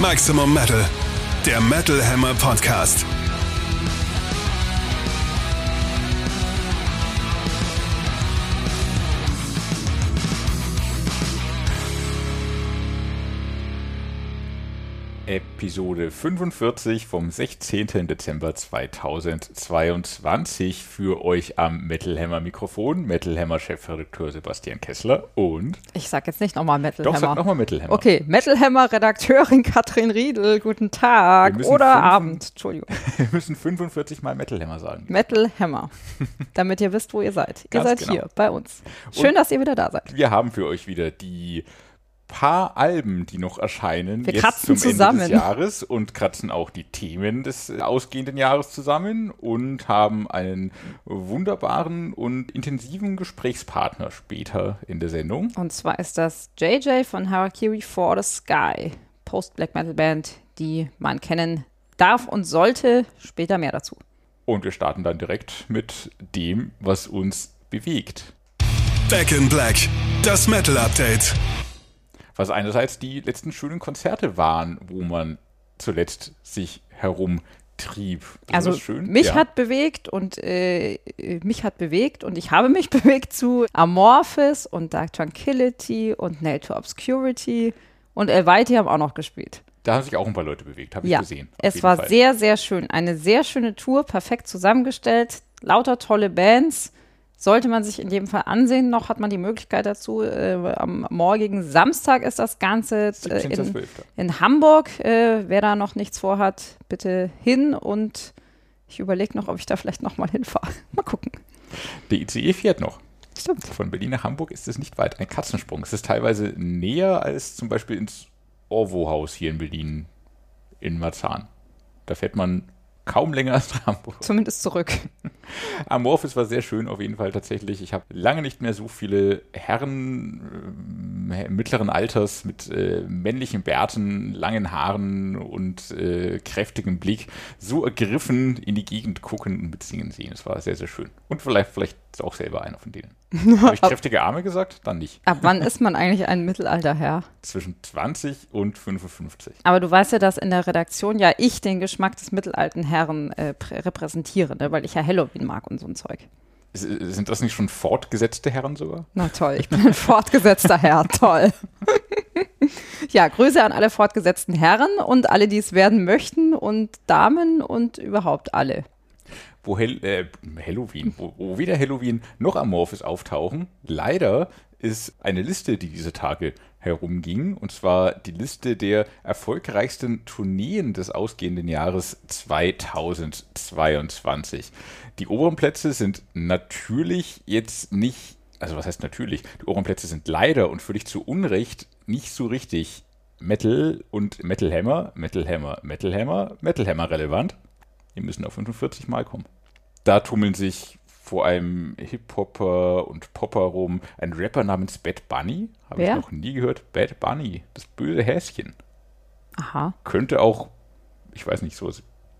Maximum Metal, der Metal Hammer Podcast. Episode 45 vom 16. Dezember 2022 für euch am Metal Hammer Mikrofon. Metal Hammer Chefredakteur Sebastian Kessler und. Ich sag jetzt nicht nochmal Metal Doch, Hammer. sag nochmal Metal Hammer. Okay, Metal Hammer Redakteurin Katrin Riedel, guten Tag oder Abend, Entschuldigung. Wir müssen 45 Mal Metal Hammer sagen. Metal Hammer, damit ihr wisst, wo ihr seid. Ihr seid genau. hier bei uns. Schön, Und- dass ihr wieder da seid. Wir haben für euch wieder die paar Alben, die noch erscheinen, Wir jetzt kratzen zum zusammen. Ende des Jahres und kratzen auch die Themen des äh, ausgehenden Jahres zusammen und haben einen wunderbaren und intensiven Gesprächspartner später in der Sendung. Und zwar ist das JJ von Harakiri for the Sky, Post-Black Metal Band, die man kennen darf und sollte. Später mehr dazu. Und wir starten dann direkt mit dem, was uns bewegt. Back in Black, das Metal Update. Was einerseits die letzten schönen Konzerte waren, wo man zuletzt sich herumtrieb. Also mich ja. hat bewegt und äh, mich hat bewegt und ich habe mich bewegt zu Amorphis und Dark Tranquility und Nail to Obscurity und Elvite haben auch noch gespielt. Da haben sich auch ein paar Leute bewegt, habe ich Ja, gesehen. es war Fall. sehr, sehr schön. Eine sehr schöne Tour, perfekt zusammengestellt, lauter tolle Bands. Sollte man sich in jedem Fall ansehen, noch hat man die Möglichkeit dazu. Äh, am morgigen Samstag ist das Ganze äh, 17.12.. in, in Hamburg. Äh, wer da noch nichts vorhat, bitte hin und ich überlege noch, ob ich da vielleicht nochmal hinfahre. Mal gucken. Der ICE fährt noch. Stimmt. Von Berlin nach Hamburg ist es nicht weit, ein Katzensprung. Es ist teilweise näher als zum Beispiel ins Orwo-Haus hier in Berlin in Marzahn. Da fährt man kaum länger als Hamburg. Zumindest zurück. Amorphis war sehr schön auf jeden Fall tatsächlich. Ich habe lange nicht mehr so viele Herren äh, mittleren Alters mit äh, männlichen Bärten, langen Haaren und äh, kräftigem Blick so ergriffen in die Gegend gucken und mitsingen sehen. Es war sehr, sehr schön. Und vielleicht, vielleicht auch selber einer von denen. Habe ich kräftige Arme gesagt? Dann nicht. Ab wann ist man eigentlich ein Mittelalterherr? Zwischen 20 und 55. Aber du weißt ja, dass in der Redaktion ja ich den Geschmack des mittelalten Herren äh, prä- repräsentiere, ne? weil ich ja Halloween mag und so ein Zeug. S- Sind das nicht schon fortgesetzte Herren sogar? Na toll, ich bin ein fortgesetzter Herr, toll. ja, Grüße an alle fortgesetzten Herren und alle, die es werden möchten und Damen und überhaupt alle. Wo Hel äh, Halloween, wo, wo weder Halloween noch Amorphis auftauchen. Leider ist eine Liste, die diese Tage herumging, und zwar die Liste der erfolgreichsten Tourneen des ausgehenden Jahres 2022. Die oberen Plätze sind natürlich jetzt nicht, also was heißt natürlich, die oberen Plätze sind leider und völlig zu Unrecht nicht so richtig Metal und Metal Hammer, Metal Hammer, Metal Hammer, Metal Hammer relevant. Die müssen auf 45 Mal kommen. Da tummeln sich vor allem Hip-Hopper und Popper rum. Ein Rapper namens Bad Bunny, habe ich noch nie gehört. Bad Bunny, das böse Häschen. Aha. Könnte auch, ich weiß nicht, so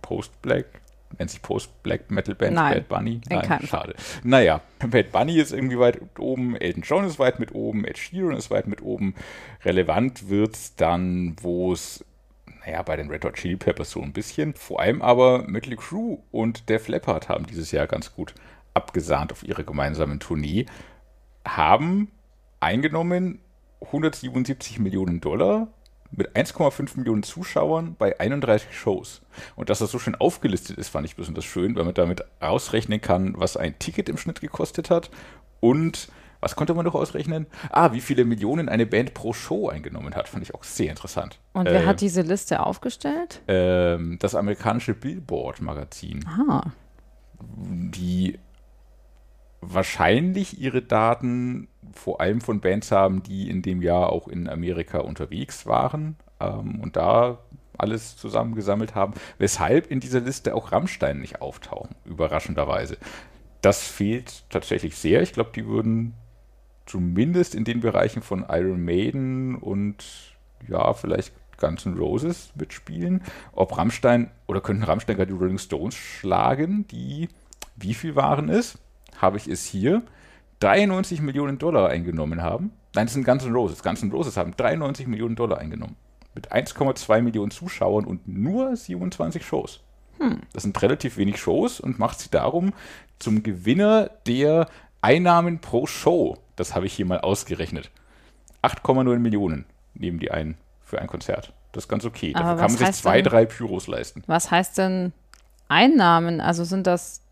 Post-Black, nennt sich Post-Black Metal Band Nein, Bad Bunny? in keinem schade. Naja, Bad Bunny ist irgendwie weit oben, Elton John ist weit mit oben, Ed Sheeran ist weit mit oben. Relevant wird's dann, wo es naja, bei den Red Hot Chili Peppers so ein bisschen. Vor allem aber Mötley Crüe und Def Leppard haben dieses Jahr ganz gut abgesahnt auf ihre gemeinsamen Tournee, haben eingenommen 177 Millionen Dollar mit 1,5 Millionen Zuschauern bei 31 Shows. Und dass das so schön aufgelistet ist, fand ich besonders schön, weil man damit ausrechnen kann, was ein Ticket im Schnitt gekostet hat und was konnte man noch ausrechnen? Ah, wie viele Millionen eine Band pro Show eingenommen hat, fand ich auch sehr interessant. Und wer Äh, hat diese Liste aufgestellt? ähm, das amerikanische Billboard-Magazin, Ah, die wahrscheinlich ihre Daten vor allem von Bands haben, die in dem Jahr auch in Amerika unterwegs waren ähm, und da alles zusammengesammelt haben, weshalb in dieser Liste auch Rammstein nicht auftauchen, überraschenderweise. Das fehlt tatsächlich sehr. Ich glaube, die würden zumindest in den Bereichen von Iron Maiden und ja, vielleicht Guns N' Roses mitspielen. Ob Rammstein oder könnten Rammstein gerade die Rolling Stones schlagen, die wie viel waren es? Habe ich es hier. 93 Millionen Dollar eingenommen haben. Nein, das sind Guns N' Roses. Guns N' Roses haben 93 Millionen Dollar eingenommen. mit 1,2 Millionen Zuschauern und nur 27 Shows. Hm. Das sind relativ wenig Shows und macht sie darum zum Gewinner der Einnahmen pro Show. Das habe ich hier mal ausgerechnet. 8,9 Millionen nehmen die ein für ein Konzert. Das ist ganz okay. Aber Dafür kann man sich zwei, denn, drei Pyros leisten. Was heißt denn Einnahmen? Also sind das,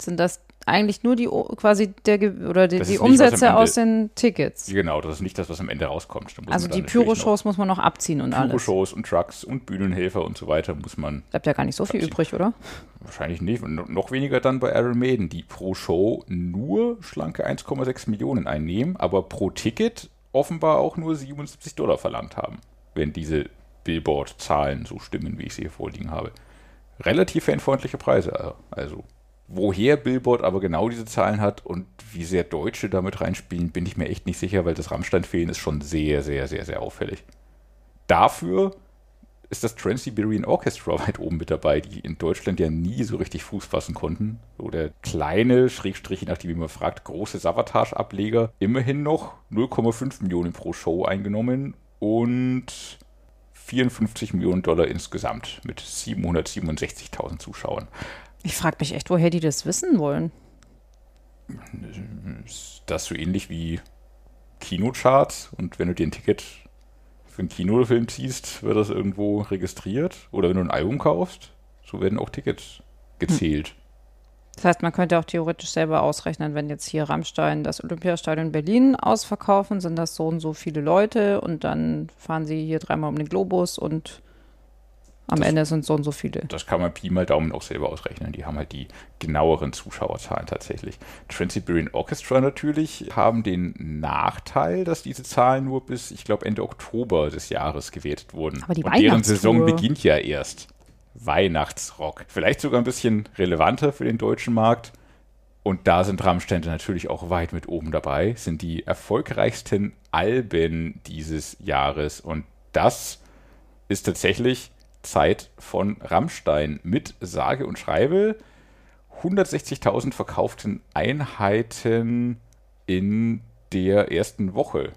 sind das eigentlich nur die quasi der oder die, die Umsätze nicht, aus den Tickets. Genau, das ist nicht das, was am Ende rauskommt. Also die Pyro-Shows muss man noch abziehen und Pyro alles. Pyro-Shows und Trucks und Bühnenhelfer und so weiter muss man. Bleibt ja gar nicht so viel abziehen. übrig, oder? Wahrscheinlich nicht. Und noch weniger dann bei Iron Maiden, die pro Show nur schlanke 1,6 Millionen einnehmen, aber pro Ticket offenbar auch nur 77 Dollar verlangt haben, wenn diese Billboard-Zahlen so stimmen, wie ich sie hier vorliegen habe. Relativ fanfreundliche Preise, also Woher Billboard aber genau diese Zahlen hat und wie sehr Deutsche damit reinspielen, bin ich mir echt nicht sicher, weil das Rammstein-Fehlen ist schon sehr, sehr, sehr, sehr auffällig. Dafür ist das Trans-Siberian Orchestra weit oben mit dabei, die in Deutschland ja nie so richtig Fuß fassen konnten. So der kleine, Schrägstrich, nachdem man fragt, große Savatage-Ableger, immerhin noch 0,5 Millionen pro Show eingenommen und 54 Millionen Dollar insgesamt mit 767.000 Zuschauern. Ich frage mich echt, woher die das wissen wollen. Das so ähnlich wie Kinocharts und wenn du dir ein Ticket für einen Kinofilm ziehst, wird das irgendwo registriert. Oder wenn du ein Album kaufst, so werden auch Tickets gezählt. Hm. Das heißt, man könnte auch theoretisch selber ausrechnen, wenn jetzt hier Rammstein das Olympiastadion Berlin ausverkaufen, sind das so und so viele Leute und dann fahren sie hier dreimal um den Globus und am das, Ende sind so und so viele. Das kann man Pi mal Daumen auch selber ausrechnen. Die haben halt die genaueren Zuschauerzahlen tatsächlich. Trans-Siberian Orchestra natürlich haben den Nachteil, dass diese Zahlen nur bis, ich glaube, Ende Oktober des Jahres gewertet wurden. Aber die Und deren Saison beginnt ja erst. Weihnachtsrock. Vielleicht sogar ein bisschen relevanter für den deutschen Markt. Und da sind Rammstände natürlich auch weit mit oben dabei, sind die erfolgreichsten Alben dieses Jahres. Und das ist tatsächlich Zeit von Rammstein mit sage und schreibe 160.000 verkauften Einheiten in der ersten Woche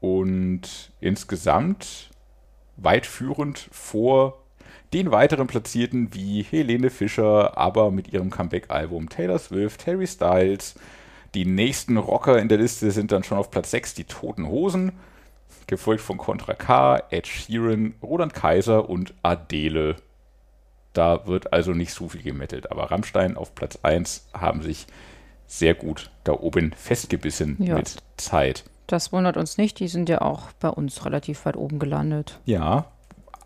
und insgesamt weit führend vor den weiteren Platzierten wie Helene Fischer, aber mit ihrem Comeback-Album Taylor Swift, Harry Styles. Die nächsten Rocker in der Liste sind dann schon auf Platz 6 die Toten Hosen gefolgt von Contra K, Ed Sheeran, Roland Kaiser und Adele. Da wird also nicht so viel gemettelt. Aber Rammstein auf Platz 1 haben sich sehr gut da oben festgebissen ja. mit Zeit. Das wundert uns nicht, die sind ja auch bei uns relativ weit oben gelandet. Ja,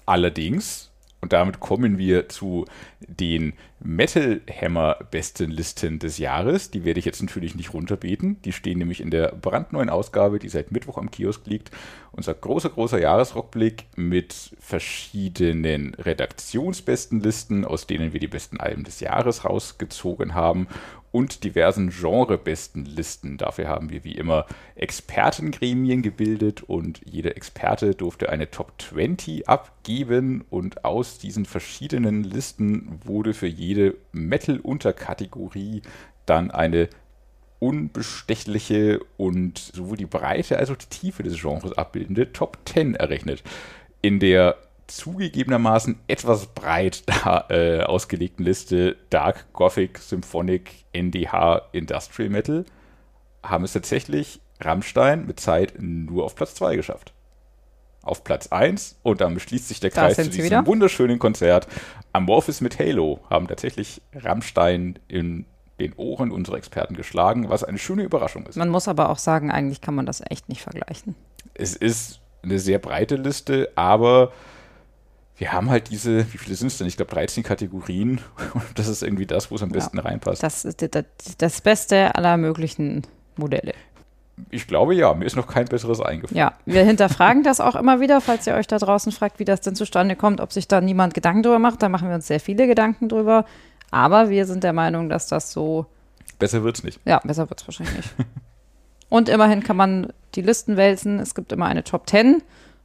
allerdings und damit kommen wir zu den Metal Hammer besten Listen des Jahres. Die werde ich jetzt natürlich nicht runterbeten. Die stehen nämlich in der brandneuen Ausgabe, die seit Mittwoch am Kiosk liegt. Unser großer, großer Jahresrockblick mit verschiedenen Redaktionsbesten Listen, aus denen wir die besten Alben des Jahres rausgezogen haben und diversen genrebesten Listen. Dafür haben wir wie immer Expertengremien gebildet und jeder Experte durfte eine Top 20 abgeben und aus diesen verschiedenen Listen wurde für jede Metal-Unterkategorie dann eine unbestechliche und sowohl die Breite als auch die Tiefe des Genres abbildende Top 10 errechnet. In der zugegebenermaßen etwas breit da, äh, ausgelegten Liste Dark Gothic, Symphonic, NDH, Industrial Metal haben es tatsächlich Rammstein mit Zeit nur auf Platz 2 geschafft. Auf Platz 1 und dann beschließt sich der Kreis zu diesem wieder. wunderschönen Konzert. Amorphis mit Halo haben tatsächlich Rammstein in den Ohren unserer Experten geschlagen, was eine schöne Überraschung ist. Man muss aber auch sagen, eigentlich kann man das echt nicht vergleichen. Es ist eine sehr breite Liste, aber wir haben halt diese, wie viele sind es denn? Ich glaube 13 Kategorien. Und das ist irgendwie das, wo es am besten ja, reinpasst. Das ist das, das Beste aller möglichen Modelle. Ich glaube ja, mir ist noch kein besseres eingefallen. Ja, wir hinterfragen das auch immer wieder, falls ihr euch da draußen fragt, wie das denn zustande kommt, ob sich da niemand Gedanken drüber macht. Da machen wir uns sehr viele Gedanken drüber. Aber wir sind der Meinung, dass das so. Besser wird es nicht. Ja, besser wird es wahrscheinlich nicht. Und immerhin kann man die Listen wälzen. Es gibt immer eine Top 10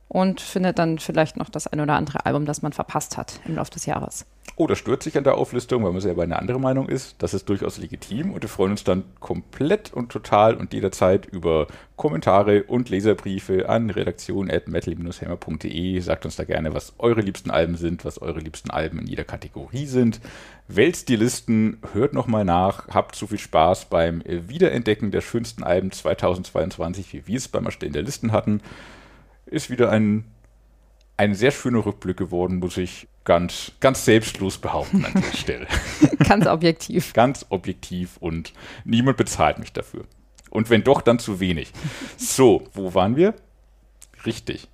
und findet dann vielleicht noch das ein oder andere Album, das man verpasst hat im Laufe des Jahres. Oh, das stört sich an der Auflistung, weil man selber eine andere Meinung ist. Das ist durchaus legitim und wir freuen uns dann komplett und total und jederzeit über Kommentare und Leserbriefe an redaktion.metal-hammer.de. Sagt uns da gerne, was eure liebsten Alben sind, was eure liebsten Alben in jeder Kategorie sind. Wälzt die Listen, hört nochmal nach, habt so viel Spaß beim Wiederentdecken der schönsten Alben 2022, wie wir es beim Erstellen der Listen hatten. Ist wieder ein, ein sehr schöner Rückblick geworden, muss ich ganz, ganz selbstlos behaupten an dieser Stelle. ganz objektiv. ganz objektiv und niemand bezahlt mich dafür. Und wenn doch, dann zu wenig. So, wo waren wir? Richtig.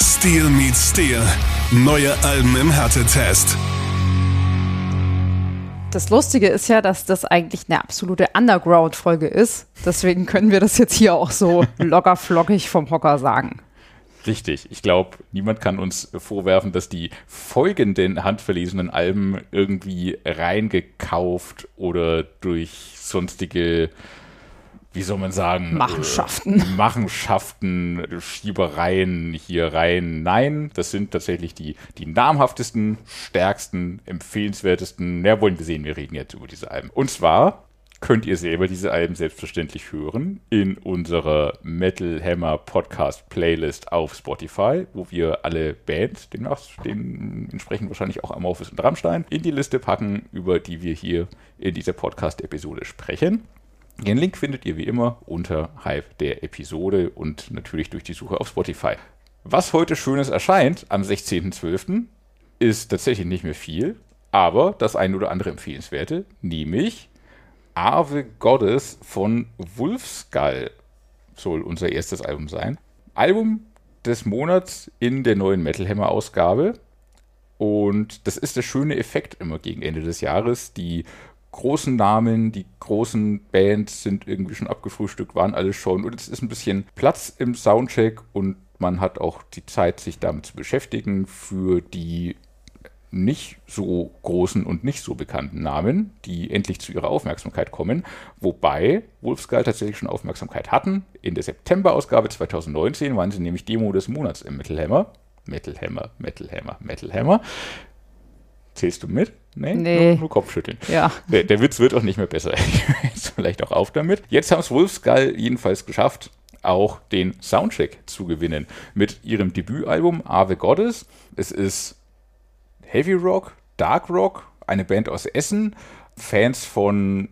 Steel meets Steel. Neue Alben im Härtetest. Das Lustige ist ja, dass das eigentlich eine absolute Underground-Folge ist. Deswegen können wir das jetzt hier auch so locker flockig vom Hocker sagen. Richtig. Ich glaube, niemand kann uns vorwerfen, dass die folgenden handverlesenen Alben irgendwie reingekauft oder durch sonstige, wie soll man sagen, Machenschaften. Äh, Machenschaften, Schiebereien hier rein. Nein, das sind tatsächlich die, die namhaftesten, stärksten, empfehlenswertesten. Ja, wollen wir sehen, wir reden jetzt über diese Alben. Und zwar könnt ihr selber diese Alben selbstverständlich hören in unserer Metal Hammer Podcast Playlist auf Spotify, wo wir alle Bands, demnach entsprechend wahrscheinlich auch Amorphis und Rammstein, in die Liste packen, über die wir hier in dieser Podcast-Episode sprechen. Den Link findet ihr wie immer unterhalb der Episode und natürlich durch die Suche auf Spotify. Was heute Schönes erscheint am 16.12. ist tatsächlich nicht mehr viel, aber das ein oder andere empfehlenswerte, nämlich Ave Goddess von Wolfskull soll unser erstes Album sein. Album des Monats in der neuen Metal Hammer Ausgabe. Und das ist der schöne Effekt immer gegen Ende des Jahres. Die großen Namen, die großen Bands sind irgendwie schon abgefrühstückt, waren alle schon. Und es ist ein bisschen Platz im Soundcheck und man hat auch die Zeit, sich damit zu beschäftigen für die nicht so großen und nicht so bekannten Namen, die endlich zu ihrer Aufmerksamkeit kommen, wobei Wolfskull tatsächlich schon Aufmerksamkeit hatten. In der September-Ausgabe 2019 waren sie nämlich Demo des Monats im Metal Hammer. Metal Hammer, Metal Hammer, Metal Hammer. Zählst du mit? Nee, nee. Nur, nur, Kopfschütteln. Ja. Der, der, Witz wird auch nicht mehr besser. Jetzt vielleicht auch auf damit. Jetzt haben es Wolfskull jedenfalls geschafft, auch den Soundcheck zu gewinnen mit ihrem Debütalbum Ave Goddess. Es ist Heavy Rock, Dark Rock, eine Band aus Essen. Fans von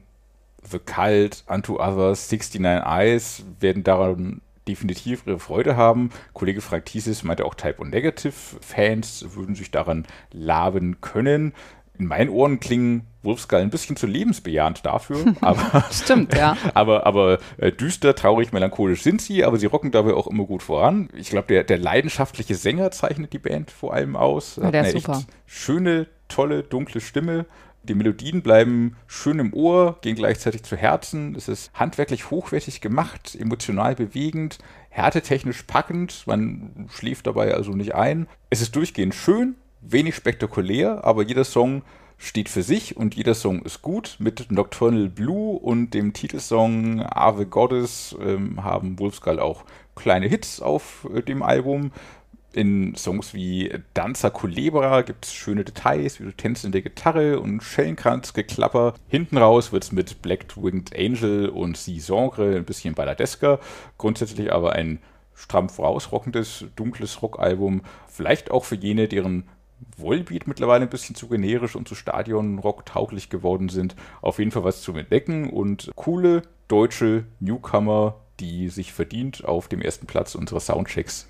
The Cult, Unto Others, 69 Eyes werden daran definitiv ihre Freude haben. Kollege Frank Thieses meinte auch Type und Negative Fans würden sich daran laben können. In meinen Ohren klingen Wolfskull ein bisschen zu lebensbejahend dafür. Aber, Stimmt, ja. aber, aber äh, düster, traurig, melancholisch sind sie, aber sie rocken dabei auch immer gut voran. Ich glaube, der, der leidenschaftliche Sänger zeichnet die Band vor allem aus. Ja, der ist super. schöne, tolle, dunkle Stimme. Die Melodien bleiben schön im Ohr, gehen gleichzeitig zu Herzen. Es ist handwerklich hochwertig gemacht, emotional bewegend, härtetechnisch packend. Man schläft dabei also nicht ein. Es ist durchgehend schön, wenig spektakulär, aber jeder Song steht für sich und jeder Song ist gut. Mit Nocturnal Blue und dem Titelsong Ave Goddess ähm, haben Wolfskull auch kleine Hits auf äh, dem Album. In Songs wie Danza Culebra gibt es schöne Details, wie du tänzelnde Gitarre und Schellenkranzgeklapper. Hinten raus wird es mit Black Winged Angel und Sie Sangre ein bisschen balladesker. Grundsätzlich aber ein stramm vorausrockendes, dunkles Rockalbum. Vielleicht auch für jene, deren Volbeat mittlerweile ein bisschen zu generisch und zu Stadionrock tauglich geworden sind. Auf jeden Fall was zu entdecken und coole deutsche Newcomer, die sich verdient auf dem ersten Platz unserer Soundchecks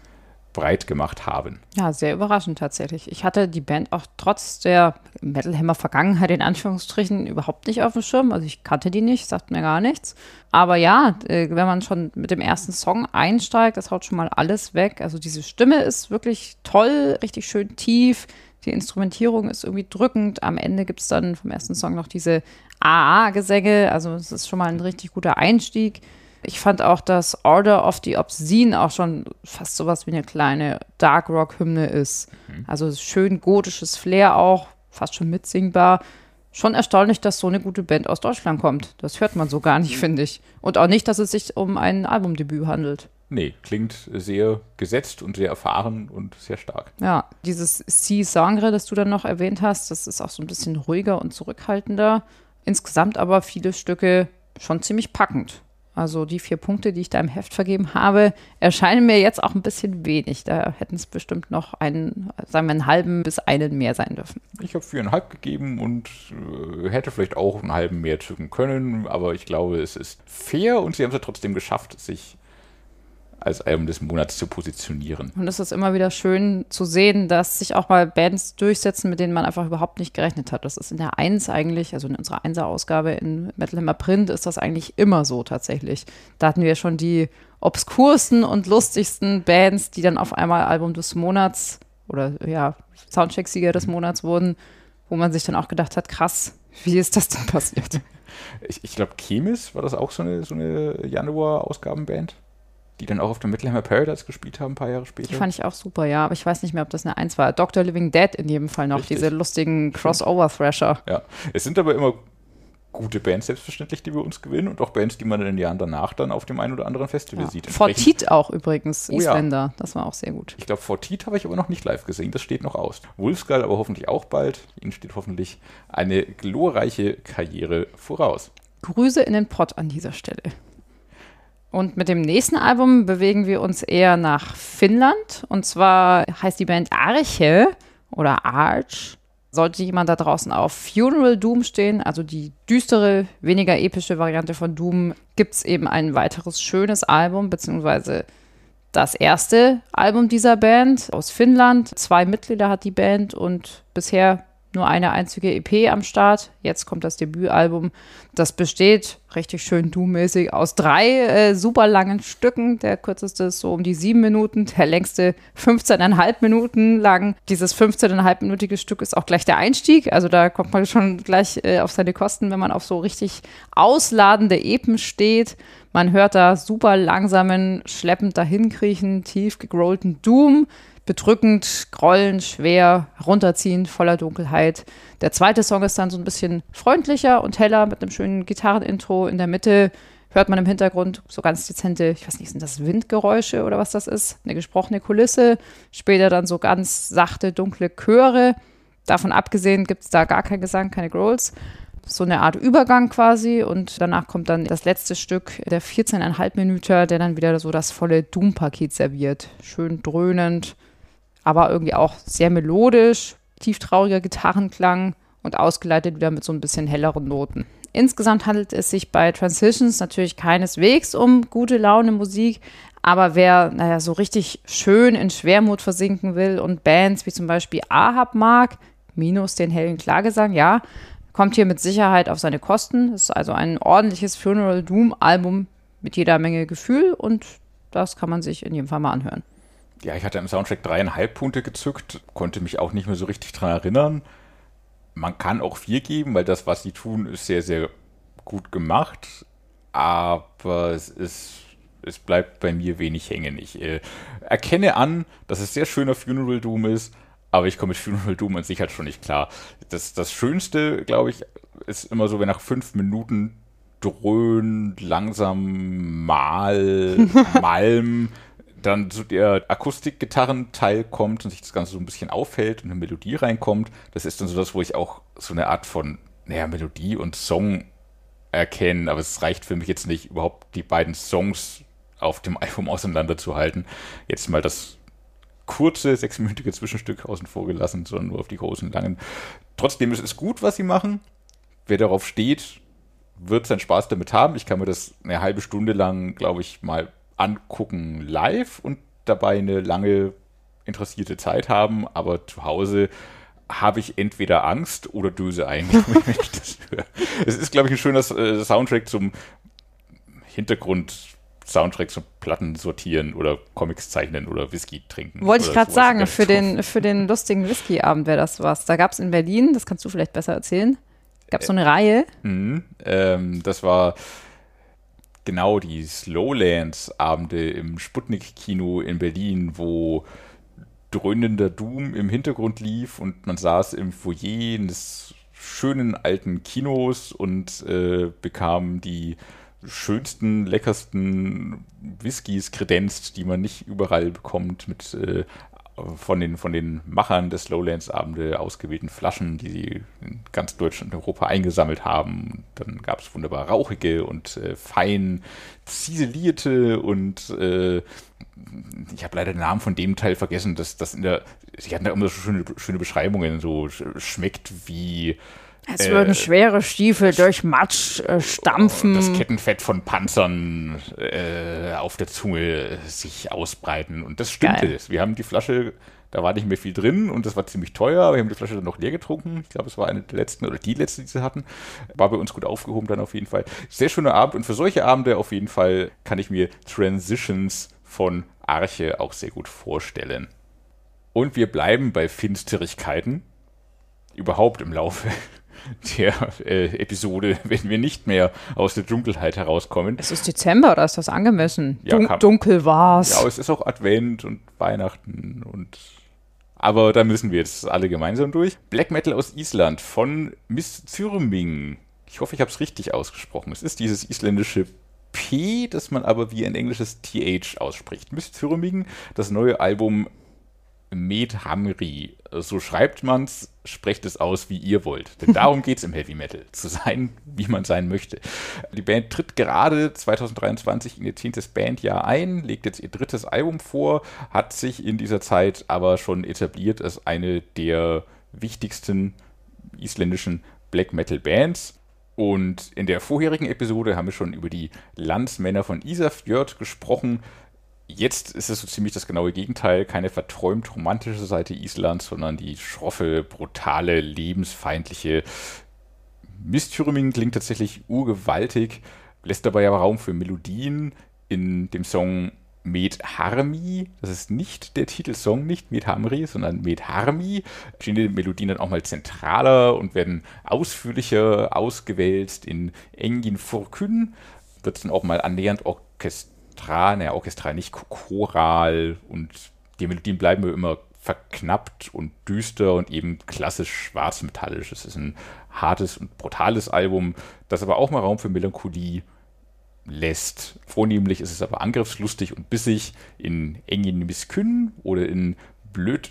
breit gemacht haben. Ja, sehr überraschend tatsächlich. Ich hatte die Band auch trotz der Metal Hammer Vergangenheit in Anführungsstrichen überhaupt nicht auf dem Schirm. Also ich kannte die nicht, sagt mir gar nichts. Aber ja, äh, wenn man schon mit dem ersten Song einsteigt, das haut schon mal alles weg. Also diese Stimme ist wirklich toll, richtig schön tief. Die Instrumentierung ist irgendwie drückend. Am Ende gibt es dann vom ersten Song noch diese AA-Gesänge. Also es ist schon mal ein richtig guter Einstieg. Ich fand auch, dass Order of the Obscene auch schon fast sowas wie eine kleine Dark Rock-Hymne ist. Mhm. Also schön gotisches Flair auch, fast schon mitsingbar. Schon erstaunlich, dass so eine gute Band aus Deutschland kommt. Das hört man so gar nicht, mhm. finde ich. Und auch nicht, dass es sich um ein Albumdebüt handelt. Nee, klingt sehr gesetzt und sehr erfahren und sehr stark. Ja, dieses C-Sangre, das du dann noch erwähnt hast, das ist auch so ein bisschen ruhiger und zurückhaltender. Insgesamt aber viele Stücke schon ziemlich packend. Also die vier Punkte, die ich da im Heft vergeben habe, erscheinen mir jetzt auch ein bisschen wenig. Da hätten es bestimmt noch einen, sagen wir, einen halben bis einen mehr sein dürfen. Ich habe viereinhalb gegeben und äh, hätte vielleicht auch einen halben mehr zücken können, aber ich glaube, es ist fair und sie haben es ja trotzdem geschafft, sich als Album des Monats zu positionieren. Und es ist immer wieder schön zu sehen, dass sich auch mal Bands durchsetzen, mit denen man einfach überhaupt nicht gerechnet hat. Das ist in der 1 eigentlich, also in unserer 1er Ausgabe in Metal Hammer Print ist das eigentlich immer so tatsächlich. Da hatten wir schon die obskursten und lustigsten Bands, die dann auf einmal Album des Monats oder ja, Soundcheck-Sieger des Monats wurden, wo man sich dann auch gedacht hat, krass, wie ist das denn passiert? Ich, ich glaube, Chemis war das auch so eine, so eine Januar-Ausgabenband? Die dann auch auf dem Mittelheimer Paradise gespielt haben, ein paar Jahre später. Die fand ich auch super, ja, aber ich weiß nicht mehr, ob das eine Eins war. Dr. Living Dead in jedem Fall noch, Richtig. diese lustigen Crossover-Thrasher. Ja, es sind aber immer gute Bands selbstverständlich, die wir uns gewinnen und auch Bands, die man in den Jahren danach dann auf dem einen oder anderen Festival ja. sieht. Fortit auch übrigens, oh, Isländer, ja. das war auch sehr gut. Ich glaube, Fortit habe ich aber noch nicht live gesehen, das steht noch aus. Wolfskull aber hoffentlich auch bald, Ihnen steht hoffentlich eine glorreiche Karriere voraus. Grüße in den Pott an dieser Stelle. Und mit dem nächsten Album bewegen wir uns eher nach Finnland. Und zwar heißt die Band Arche oder Arch. Sollte jemand da draußen auf Funeral Doom stehen, also die düstere, weniger epische Variante von Doom, gibt es eben ein weiteres schönes Album, beziehungsweise das erste Album dieser Band aus Finnland. Zwei Mitglieder hat die Band und bisher nur eine einzige EP am Start. Jetzt kommt das Debütalbum. Das besteht richtig schön Doom-mäßig aus drei äh, super langen Stücken. Der kürzeste ist so um die sieben Minuten, der längste 15,5 Minuten lang. Dieses 15,5-minütige Stück ist auch gleich der Einstieg. Also da kommt man schon gleich äh, auf seine Kosten, wenn man auf so richtig ausladende Epen steht. Man hört da super langsamen, schleppend dahinkriechen, tief gegrollten Doom bedrückend, grollend, schwer, runterziehend, voller Dunkelheit. Der zweite Song ist dann so ein bisschen freundlicher und heller mit einem schönen Gitarrenintro. In der Mitte hört man im Hintergrund so ganz dezente, ich weiß nicht, sind das Windgeräusche oder was das ist? Eine gesprochene Kulisse. Später dann so ganz sachte, dunkle Chöre. Davon abgesehen gibt es da gar keinen Gesang, keine Growls. So eine Art Übergang quasi und danach kommt dann das letzte Stück, der 14,5 Minuten, der dann wieder so das volle Doom-Paket serviert. Schön dröhnend, aber irgendwie auch sehr melodisch, tieftrauriger Gitarrenklang und ausgeleitet wieder mit so ein bisschen helleren Noten. Insgesamt handelt es sich bei Transitions natürlich keineswegs um gute Laune Musik, aber wer, naja, so richtig schön in Schwermut versinken will und Bands wie zum Beispiel Ahab mag, minus den hellen Klagesang, ja, kommt hier mit Sicherheit auf seine Kosten. Es ist also ein ordentliches Funeral Doom Album mit jeder Menge Gefühl und das kann man sich in jedem Fall mal anhören ja, ich hatte im Soundtrack dreieinhalb Punkte gezückt, konnte mich auch nicht mehr so richtig dran erinnern. Man kann auch vier geben, weil das, was sie tun, ist sehr, sehr gut gemacht. Aber es ist, es bleibt bei mir wenig hängen. Ich äh, erkenne an, dass es sehr schöner Funeral Doom ist, aber ich komme mit Funeral Doom an sich halt schon nicht klar. Das, das Schönste, glaube ich, ist immer so, wenn nach fünf Minuten dröhnt, langsam mal, Malm dann so der Akustikgitarrenteil kommt und sich das Ganze so ein bisschen aufhält und eine Melodie reinkommt. Das ist dann so das, wo ich auch so eine Art von, naja, Melodie und Song erkenne, aber es reicht für mich jetzt nicht, überhaupt die beiden Songs auf dem Album auseinanderzuhalten. Jetzt mal das kurze, sechsminütige Zwischenstück außen vor gelassen, sondern nur auf die großen, langen. Trotzdem ist es gut, was sie machen. Wer darauf steht, wird seinen Spaß damit haben. Ich kann mir das eine halbe Stunde lang, glaube ich, mal angucken live und dabei eine lange interessierte Zeit haben, aber zu Hause habe ich entweder Angst oder Döse ein. Es ist, glaube ich, ein schöner äh, Soundtrack zum Hintergrund. Soundtrack zum Platten sortieren oder Comics zeichnen oder Whisky trinken. Wollte ich gerade sagen, für den, für den lustigen Whisky-Abend wäre das was. Da gab es in Berlin, das kannst du vielleicht besser erzählen, gab es so eine Reihe. Mh, ähm, das war genau die Slowlands-Abende im Sputnik-Kino in Berlin, wo dröhnender Doom im Hintergrund lief und man saß im Foyer eines schönen alten Kinos und äh, bekam die schönsten, leckersten Whiskys kredenzt, die man nicht überall bekommt, mit äh, von den, von den Machern des Lowlands-Abende ausgewählten Flaschen, die sie in ganz Deutschland und Europa eingesammelt haben. Dann gab es wunderbar rauchige und äh, fein ziselierte und äh, ich habe leider den Namen von dem Teil vergessen, dass das in der, sie hatten da immer so schöne, schöne Beschreibungen, so schmeckt wie es äh, würden schwere Stiefel durch Matsch äh, stampfen. Das Kettenfett von Panzern äh, auf der Zunge sich ausbreiten. Und das stimmte. Geil. Wir haben die Flasche, da war nicht mehr viel drin und das war ziemlich teuer, aber wir haben die Flasche dann noch leer getrunken. Ich glaube, es war eine der letzten oder die letzte, die sie hatten. War bei uns gut aufgehoben dann auf jeden Fall. Sehr schöner Abend und für solche Abende auf jeden Fall kann ich mir Transitions von Arche auch sehr gut vorstellen. Und wir bleiben bei Finsterigkeiten. Überhaupt im Laufe der äh, Episode, wenn wir nicht mehr aus der Dunkelheit herauskommen. Es ist Dezember, da ist das angemessen. Ja, Dun dunkel war's. Ja, es ist auch Advent und Weihnachten und aber da müssen wir jetzt alle gemeinsam durch. Black Metal aus Island von Miss Zyrming. Ich hoffe, ich habe es richtig ausgesprochen. Es ist dieses isländische P, das man aber wie ein englisches TH ausspricht. Miss Zyrming, das neue Album Med Hamri. So schreibt man's, sprecht es aus, wie ihr wollt. Denn darum geht es im Heavy Metal, zu sein, wie man sein möchte. Die Band tritt gerade 2023 in ihr zehntes Bandjahr ein, legt jetzt ihr drittes Album vor, hat sich in dieser Zeit aber schon etabliert als eine der wichtigsten isländischen Black Metal Bands. Und in der vorherigen Episode haben wir schon über die Landsmänner von Isafjord gesprochen. Jetzt ist es so ziemlich das genaue Gegenteil. Keine verträumt romantische Seite Islands, sondern die schroffe, brutale, lebensfeindliche. Mistürming klingt tatsächlich urgewaltig, lässt dabei aber Raum für Melodien in dem Song Med Harmi. Das ist nicht der Titelsong, nicht Med Hamri, sondern Med Harmi. Stehen die Melodien dann auch mal zentraler und werden ausführlicher ausgewälzt in Engin Furkün. Wird dann auch mal annähernd orchestriert orchestral, naja, orchestral nicht, choral und die Melodien bleiben immer verknappt und düster und eben klassisch schwarzmetallisch. Es ist ein hartes und brutales Album, das aber auch mal Raum für Melancholie lässt. Vornehmlich ist es aber angriffslustig und bissig in Engin Miskün oder in Blöd.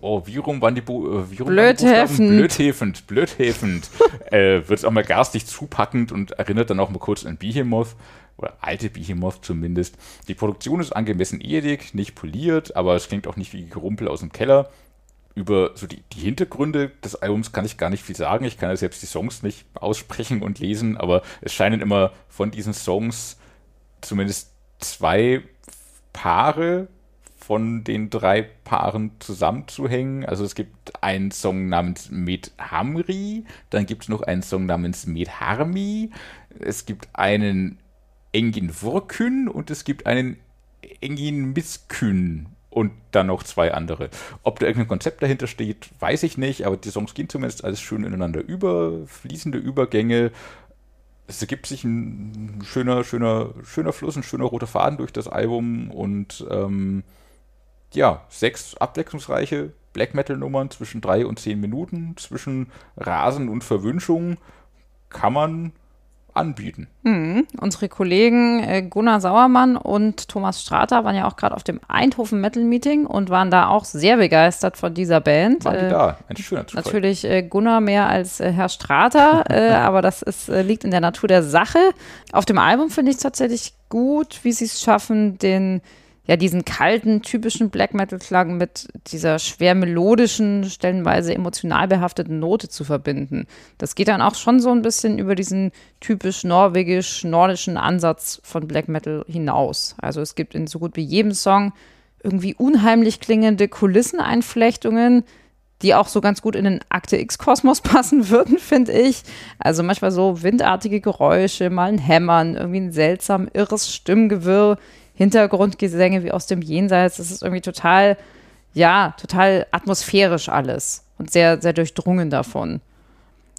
Oh, wie rum waren die, Bo äh, wie rum Blödhefend. Blödhefend, blödhefend. äh, Wird es auch mal garstig zupackend und erinnert dann auch mal kurz an Behemoth oder alte Behemoth zumindest. Die Produktion ist angemessen edig, nicht poliert, aber es klingt auch nicht wie Gerumpel aus dem Keller. Über so die, die Hintergründe des Albums kann ich gar nicht viel sagen. Ich kann ja selbst die Songs nicht aussprechen und lesen, aber es scheinen immer von diesen Songs zumindest zwei Paare von den drei Paaren zusammenzuhängen. Also es gibt einen Song namens Med Hamri, dann gibt es noch einen Song namens Med Harmi, es gibt einen Engin Wurkün und es gibt einen Engin Miskün und dann noch zwei andere. Ob da irgendein Konzept dahinter steht, weiß ich nicht, aber die Songs gehen zumindest alles schön ineinander über, fließende Übergänge. Es ergibt sich ein schöner, schöner, schöner Fluss, ein schöner roter Faden durch das Album und ähm, ja, sechs abwechslungsreiche Black Metal-Nummern zwischen drei und zehn Minuten, zwischen Rasen und Verwünschung kann man anbieten. Mhm. Unsere Kollegen äh, Gunnar Sauermann und Thomas Strater waren ja auch gerade auf dem Eindhoven Metal Meeting und waren da auch sehr begeistert von dieser Band. Waren die äh, da? Ein schöner Zufall. Natürlich äh, Gunnar mehr als Herr Strater, äh, aber das ist, liegt in der Natur der Sache. Auf dem Album finde ich es tatsächlich gut, wie sie es schaffen, den ja, diesen kalten, typischen Black Metal-Klang mit dieser schwer melodischen, stellenweise emotional behafteten Note zu verbinden. Das geht dann auch schon so ein bisschen über diesen typisch norwegisch-nordischen Ansatz von Black Metal hinaus. Also es gibt in so gut wie jedem Song irgendwie unheimlich klingende Kulisseneinflechtungen, die auch so ganz gut in den Akte X-Kosmos passen würden, finde ich. Also manchmal so windartige Geräusche, mal ein Hämmern, irgendwie ein seltsam irres Stimmgewirr Hintergrundgesänge wie aus dem Jenseits. Das ist irgendwie total, ja, total atmosphärisch alles und sehr, sehr durchdrungen davon.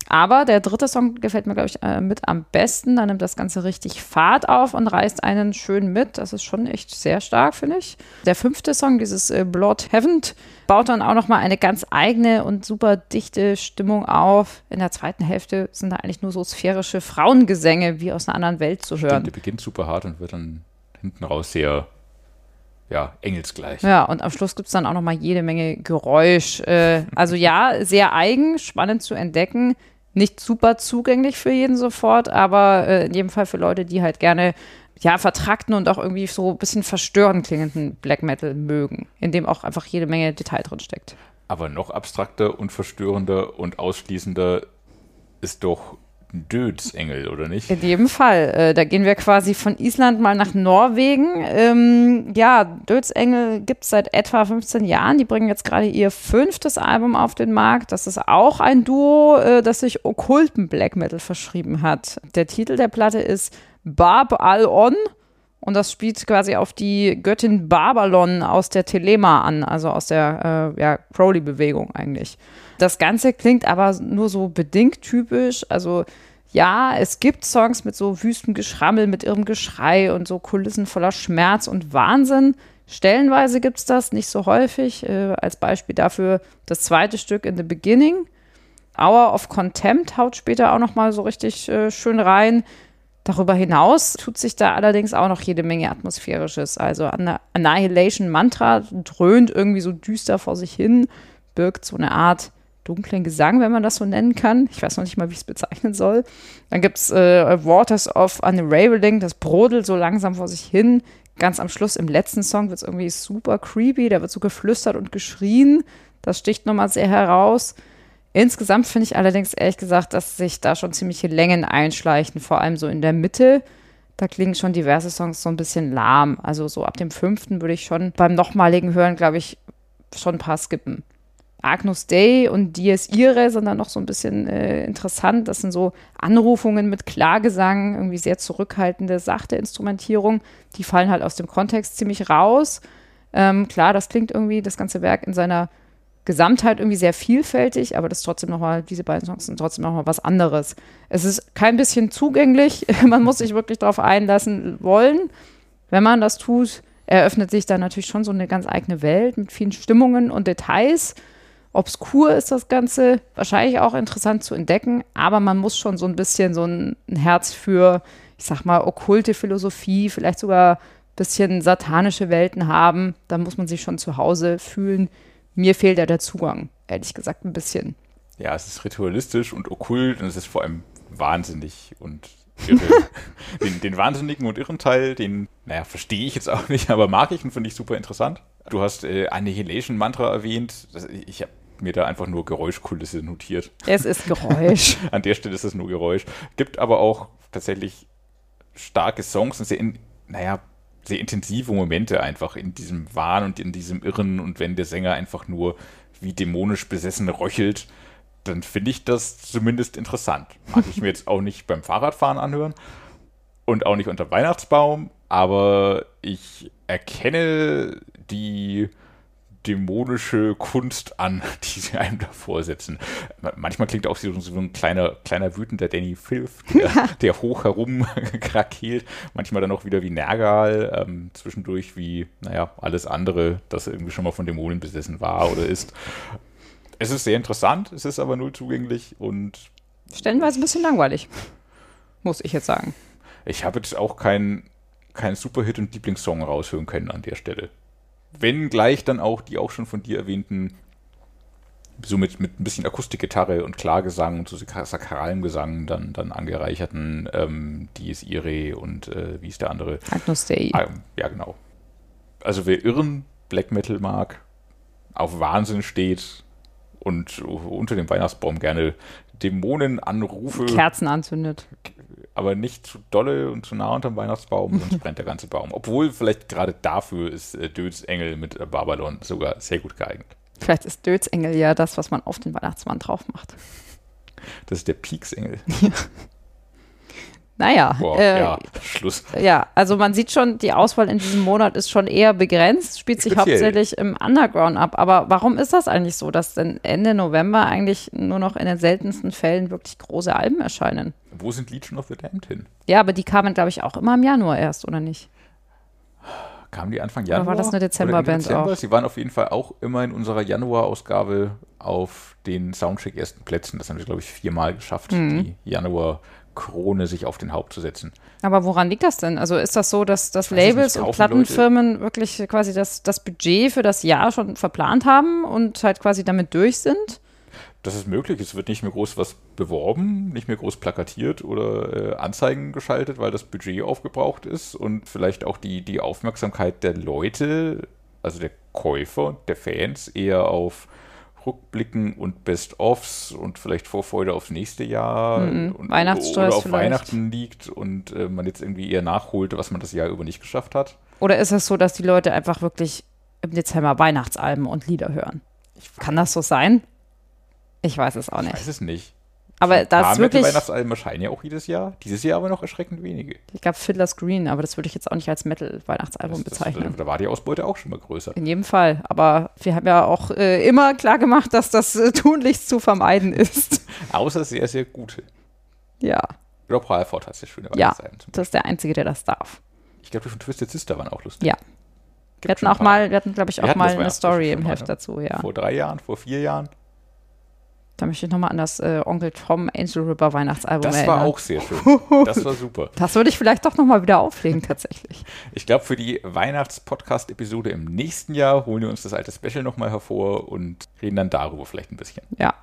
Aber der dritte Song gefällt mir, glaube ich, äh, mit am besten. Da nimmt das Ganze richtig Fahrt auf und reißt einen schön mit. Das ist schon echt sehr stark, finde ich. Der fünfte Song, dieses äh, Blood Heaven, baut dann auch nochmal eine ganz eigene und super dichte Stimmung auf. In der zweiten Hälfte sind da eigentlich nur so sphärische Frauengesänge wie aus einer anderen Welt zu hören. Stimmt, der beginnt super hart und wird dann hinten raus sehr ja, engelsgleich. Ja, und am Schluss gibt es dann auch nochmal jede Menge Geräusch. Äh, also ja, sehr eigen, spannend zu entdecken nicht super zugänglich für jeden sofort, aber äh, in jedem Fall für Leute, die halt gerne ja, vertrackten und auch irgendwie so ein bisschen verstörend klingenden Black Metal mögen, in dem auch einfach jede Menge Detail drin steckt. Aber noch abstrakter und verstörender und ausschließender ist doch Dödsengel, oder nicht? In jedem Fall. Äh, da gehen wir quasi von Island mal nach Norwegen. Ähm, ja, Dödsengel gibt es seit etwa 15 Jahren. Die bringen jetzt gerade ihr fünftes Album auf den Markt. Das ist auch ein Duo, äh, das sich okkulten Black Metal verschrieben hat. Der Titel der Platte ist Barb Al-On. Und das spielt quasi auf die Göttin Babylon aus der Telema an, also aus der äh, ja, Crowley-Bewegung eigentlich. Das Ganze klingt aber nur so bedingt typisch. Also ja, es gibt Songs mit so wüstem Geschrammel, mit irrem Geschrei und so Kulissen voller Schmerz und Wahnsinn. Stellenweise gibt es das, nicht so häufig. Äh, als Beispiel dafür das zweite Stück in The Beginning. Hour of Contempt haut später auch noch mal so richtig äh, schön rein. Darüber hinaus tut sich da allerdings auch noch jede Menge Atmosphärisches. Also Annihilation Mantra dröhnt irgendwie so düster vor sich hin, birgt so eine Art dunklen Gesang, wenn man das so nennen kann. Ich weiß noch nicht mal, wie ich es bezeichnen soll. Dann gibt es äh, Waters of Unraveling, das brodelt so langsam vor sich hin. Ganz am Schluss im letzten Song wird es irgendwie super creepy, da wird so geflüstert und geschrien. Das sticht nochmal sehr heraus. Insgesamt finde ich allerdings ehrlich gesagt, dass sich da schon ziemliche Längen einschleichen, vor allem so in der Mitte. Da klingen schon diverse Songs so ein bisschen lahm. Also so ab dem fünften würde ich schon beim nochmaligen Hören, glaube ich, schon ein paar skippen. Agnus Dei und Dies Irae sind dann noch so ein bisschen äh, interessant. Das sind so Anrufungen mit Klagesang, irgendwie sehr zurückhaltende, sachte Instrumentierung. Die fallen halt aus dem Kontext ziemlich raus. Ähm, klar, das klingt irgendwie, das ganze Werk in seiner Gesamtheit irgendwie sehr vielfältig, aber das ist trotzdem nochmal, diese beiden Songs sind trotzdem nochmal was anderes. Es ist kein bisschen zugänglich, man muss sich wirklich darauf einlassen wollen. Wenn man das tut, eröffnet sich dann natürlich schon so eine ganz eigene Welt mit vielen Stimmungen und Details Obskur ist das Ganze, wahrscheinlich auch interessant zu entdecken, aber man muss schon so ein bisschen so ein, Herz für, ich sag mal, okkulte Philosophie, vielleicht sogar ein bisschen satanische Welten haben. Da muss man sich schon zu Hause fühlen. Mir fehlt ja der Zugang, ehrlich gesagt, ein bisschen. Ja, es ist ritualistisch und okkult und es ist vor allem wahnsinnig und irre. den, den, wahnsinnigen und irren Teil, den, naja, verstehe ich jetzt auch nicht, aber mag ich und finde ich super interessant. Du hast äh, Annihilation Mantra erwähnt. Das, ich habe mir da einfach nur Geräuschkulisse notiert. Es ist Geräusch. An der Stelle ist es nur Geräusch. Gibt aber auch tatsächlich starke Songs und sehr, in, naja, sehr intensive Momente einfach in diesem Wahn und in diesem Irren und wenn der Sänger einfach nur wie dämonisch besessen röchelt, dann finde ich das zumindest interessant. Mag ich mir jetzt auch nicht beim Fahrradfahren anhören und auch nicht unter Weihnachtsbaum, aber ich erkenne die dämonische Kunst an, die sie einem da vorsetzen. Manchmal klingt auch so, ein kleiner, kleiner wütender Danny Filth, der, der hoch herum krakeelt. Manchmal dann auch wieder wie Nergal, ähm, zwischendurch wie, naja, alles andere, das irgendwie schon mal von Dämonen besessen war oder ist. Es ist sehr interessant, es ist aber null zugänglich und. Stellenweise ein bisschen langweilig, muss ich jetzt sagen. Ich habe jetzt auch keinen kein Superhit und Lieblingssong raushören können an der Stelle wenn gleich dann auch die auch schon von dir erwähnten, so mit, mit ein bisschen Akustikgitarre und Klargesang und so sakralem Gesang dann, dann angereicherten ähm, Dies Irae und äh, wie ist der andere? Agnus Dei. Ah, ja, genau. Also wer irren Black Metal mag, auf Wahnsinn steht und unter dem Weihnachtsbaum gerne Dämonenanrufe. Kerzen anzündet aber nicht zu dolle und zu nah unterm Weihnachtsbaum, sonst brennt der ganze Baum. Obwohl vielleicht gerade dafür ist äh, Döds Engel mit äh, Babylon sogar sehr gut geeignet. Vielleicht ist Döds Engel ja das, was man auf den Weihnachtsmann drauf macht. Das ist der Peaksengel. Naja, Boah, äh, ja, Schluss. ja, also man sieht schon, die Auswahl in diesem Monat ist schon eher begrenzt, spielt sich Speziell. hauptsächlich im Underground ab. Aber warum ist das eigentlich so, dass denn Ende November eigentlich nur noch in den seltensten Fällen wirklich große Alben erscheinen? Wo sind Legion of the Damned hin? Ja, aber die kamen, glaube ich, auch immer im Januar erst, oder nicht? Kamen die Anfang Oder Januar? war das eine Oder Dezemberband Dezember? auch? Sie waren auf jeden Fall auch immer in unserer Januar-Ausgabe auf den Soundcheck ersten Plätzen. Das haben wir, glaube ich, viermal geschafft, Mhm. die Januar-Krone sich auf den Haupt zu setzen. Aber woran liegt das denn? Also ist das so, dass, dass Labels nicht, und Plattenfirmen wirklich quasi das, das Budget für das Jahr schon verplant haben und halt quasi damit durch sind? Das ist möglich. Es wird nicht mehr groß was beworben, nicht mehr groß plakatiert oder äh, Anzeigen geschaltet, weil das Budget aufgebraucht ist und vielleicht auch die, die Aufmerksamkeit der Leute, also der Käufer und der Fans, eher auf Rückblicken und Best-ofs und vielleicht Vorfreude aufs nächste Jahr Mhm. und, Weihnachtsstress oder auf vielleicht. Weihnachten liegt und äh, man jetzt irgendwie eher nachholt, was man das Jahr über nicht geschafft hat. Oder ist es so, dass die Leute einfach wirklich im Dezember Weihnachtsalben und Lieder hören? Kann das so sein? Ich weiß es auch Ich nicht. weiß es nicht. Aber paar ist wirklich, Metal-Weihnachtsalben erscheinen ja auch jedes Jahr. Dieses Jahr aber noch erschreckend wenige. ich glaube Fiddler's Green, aber das würde ich jetzt auch nicht als Metal-Weihnachtsalbum Das, das, bezeichnen. da war die Ausbeute auch schon mal größer. In jedem Fall. Aber wir haben ja auch äh, immer klar gemacht, dass das äh, tunlichst zu vermeiden ist. Außer sehr, sehr gute. ja, Rob Halford hat sehr schöne Ja. Weihnachtsalben. zum das ist der Einzige, der das darf. Ich glaube, die von Twisted Sister waren auch lustig. Ja. Wir hatten auch mal, wir hatten, glaube ich, auch mal eine Story im Heft dazu, ja. Vor drei Jahren, vor vier Jahren. Da möchte ich nochmal an das äh, Onkel Tom Angel Ripper Weihnachtsalbum Das erinnern. war auch sehr schön. Das war super. Das würde ich vielleicht doch nochmal wieder auflegen, tatsächlich. Ich glaube, für die Weihnachts-Podcast-Episode im nächsten Jahr holen wir uns das alte Special nochmal hervor und reden dann darüber vielleicht ein bisschen. Ja.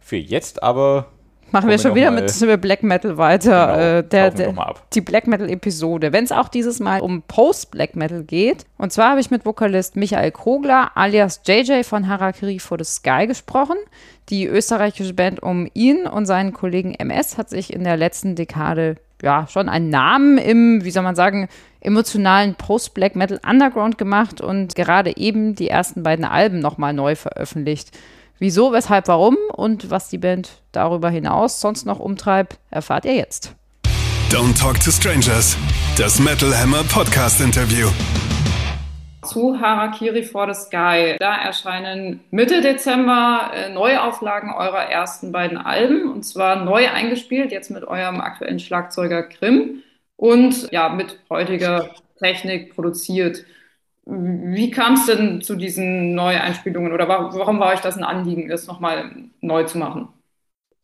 Für jetzt aber Machen wir schon wieder mit Black Metal weiter. Genau, äh, der, der, die Black Metal-Episode. Wenn es auch dieses Mal um Post-Black Metal geht. Und zwar habe ich mit Vokalist Michael Kogler alias JJ von Harakiri for the Sky gesprochen. Die österreichische Band um ihn und seinen Kollegen MS hat sich in der letzten Dekade ja schon einen Namen im, wie soll man sagen, emotionalen Post-Black Metal Underground gemacht und gerade eben die ersten beiden Alben nochmal neu veröffentlicht. Wieso, weshalb, warum und was die Band darüber hinaus sonst noch umtreibt, erfahrt ihr jetzt. Don't talk to strangers. Das Metal Hammer Podcast Interview. zu Harakiri for the Sky. Da erscheinen Mitte Dezember äh, Neuauflagen eurer ersten beiden Alben und zwar neu eingespielt, jetzt mit eurem aktuellen Schlagzeuger Grimm und ja, mit heutiger Technik produziert. Wie kam es denn zu diesen Neueinspielungen oder wa warum war euch das ein Anliegen, das nochmal neu zu machen?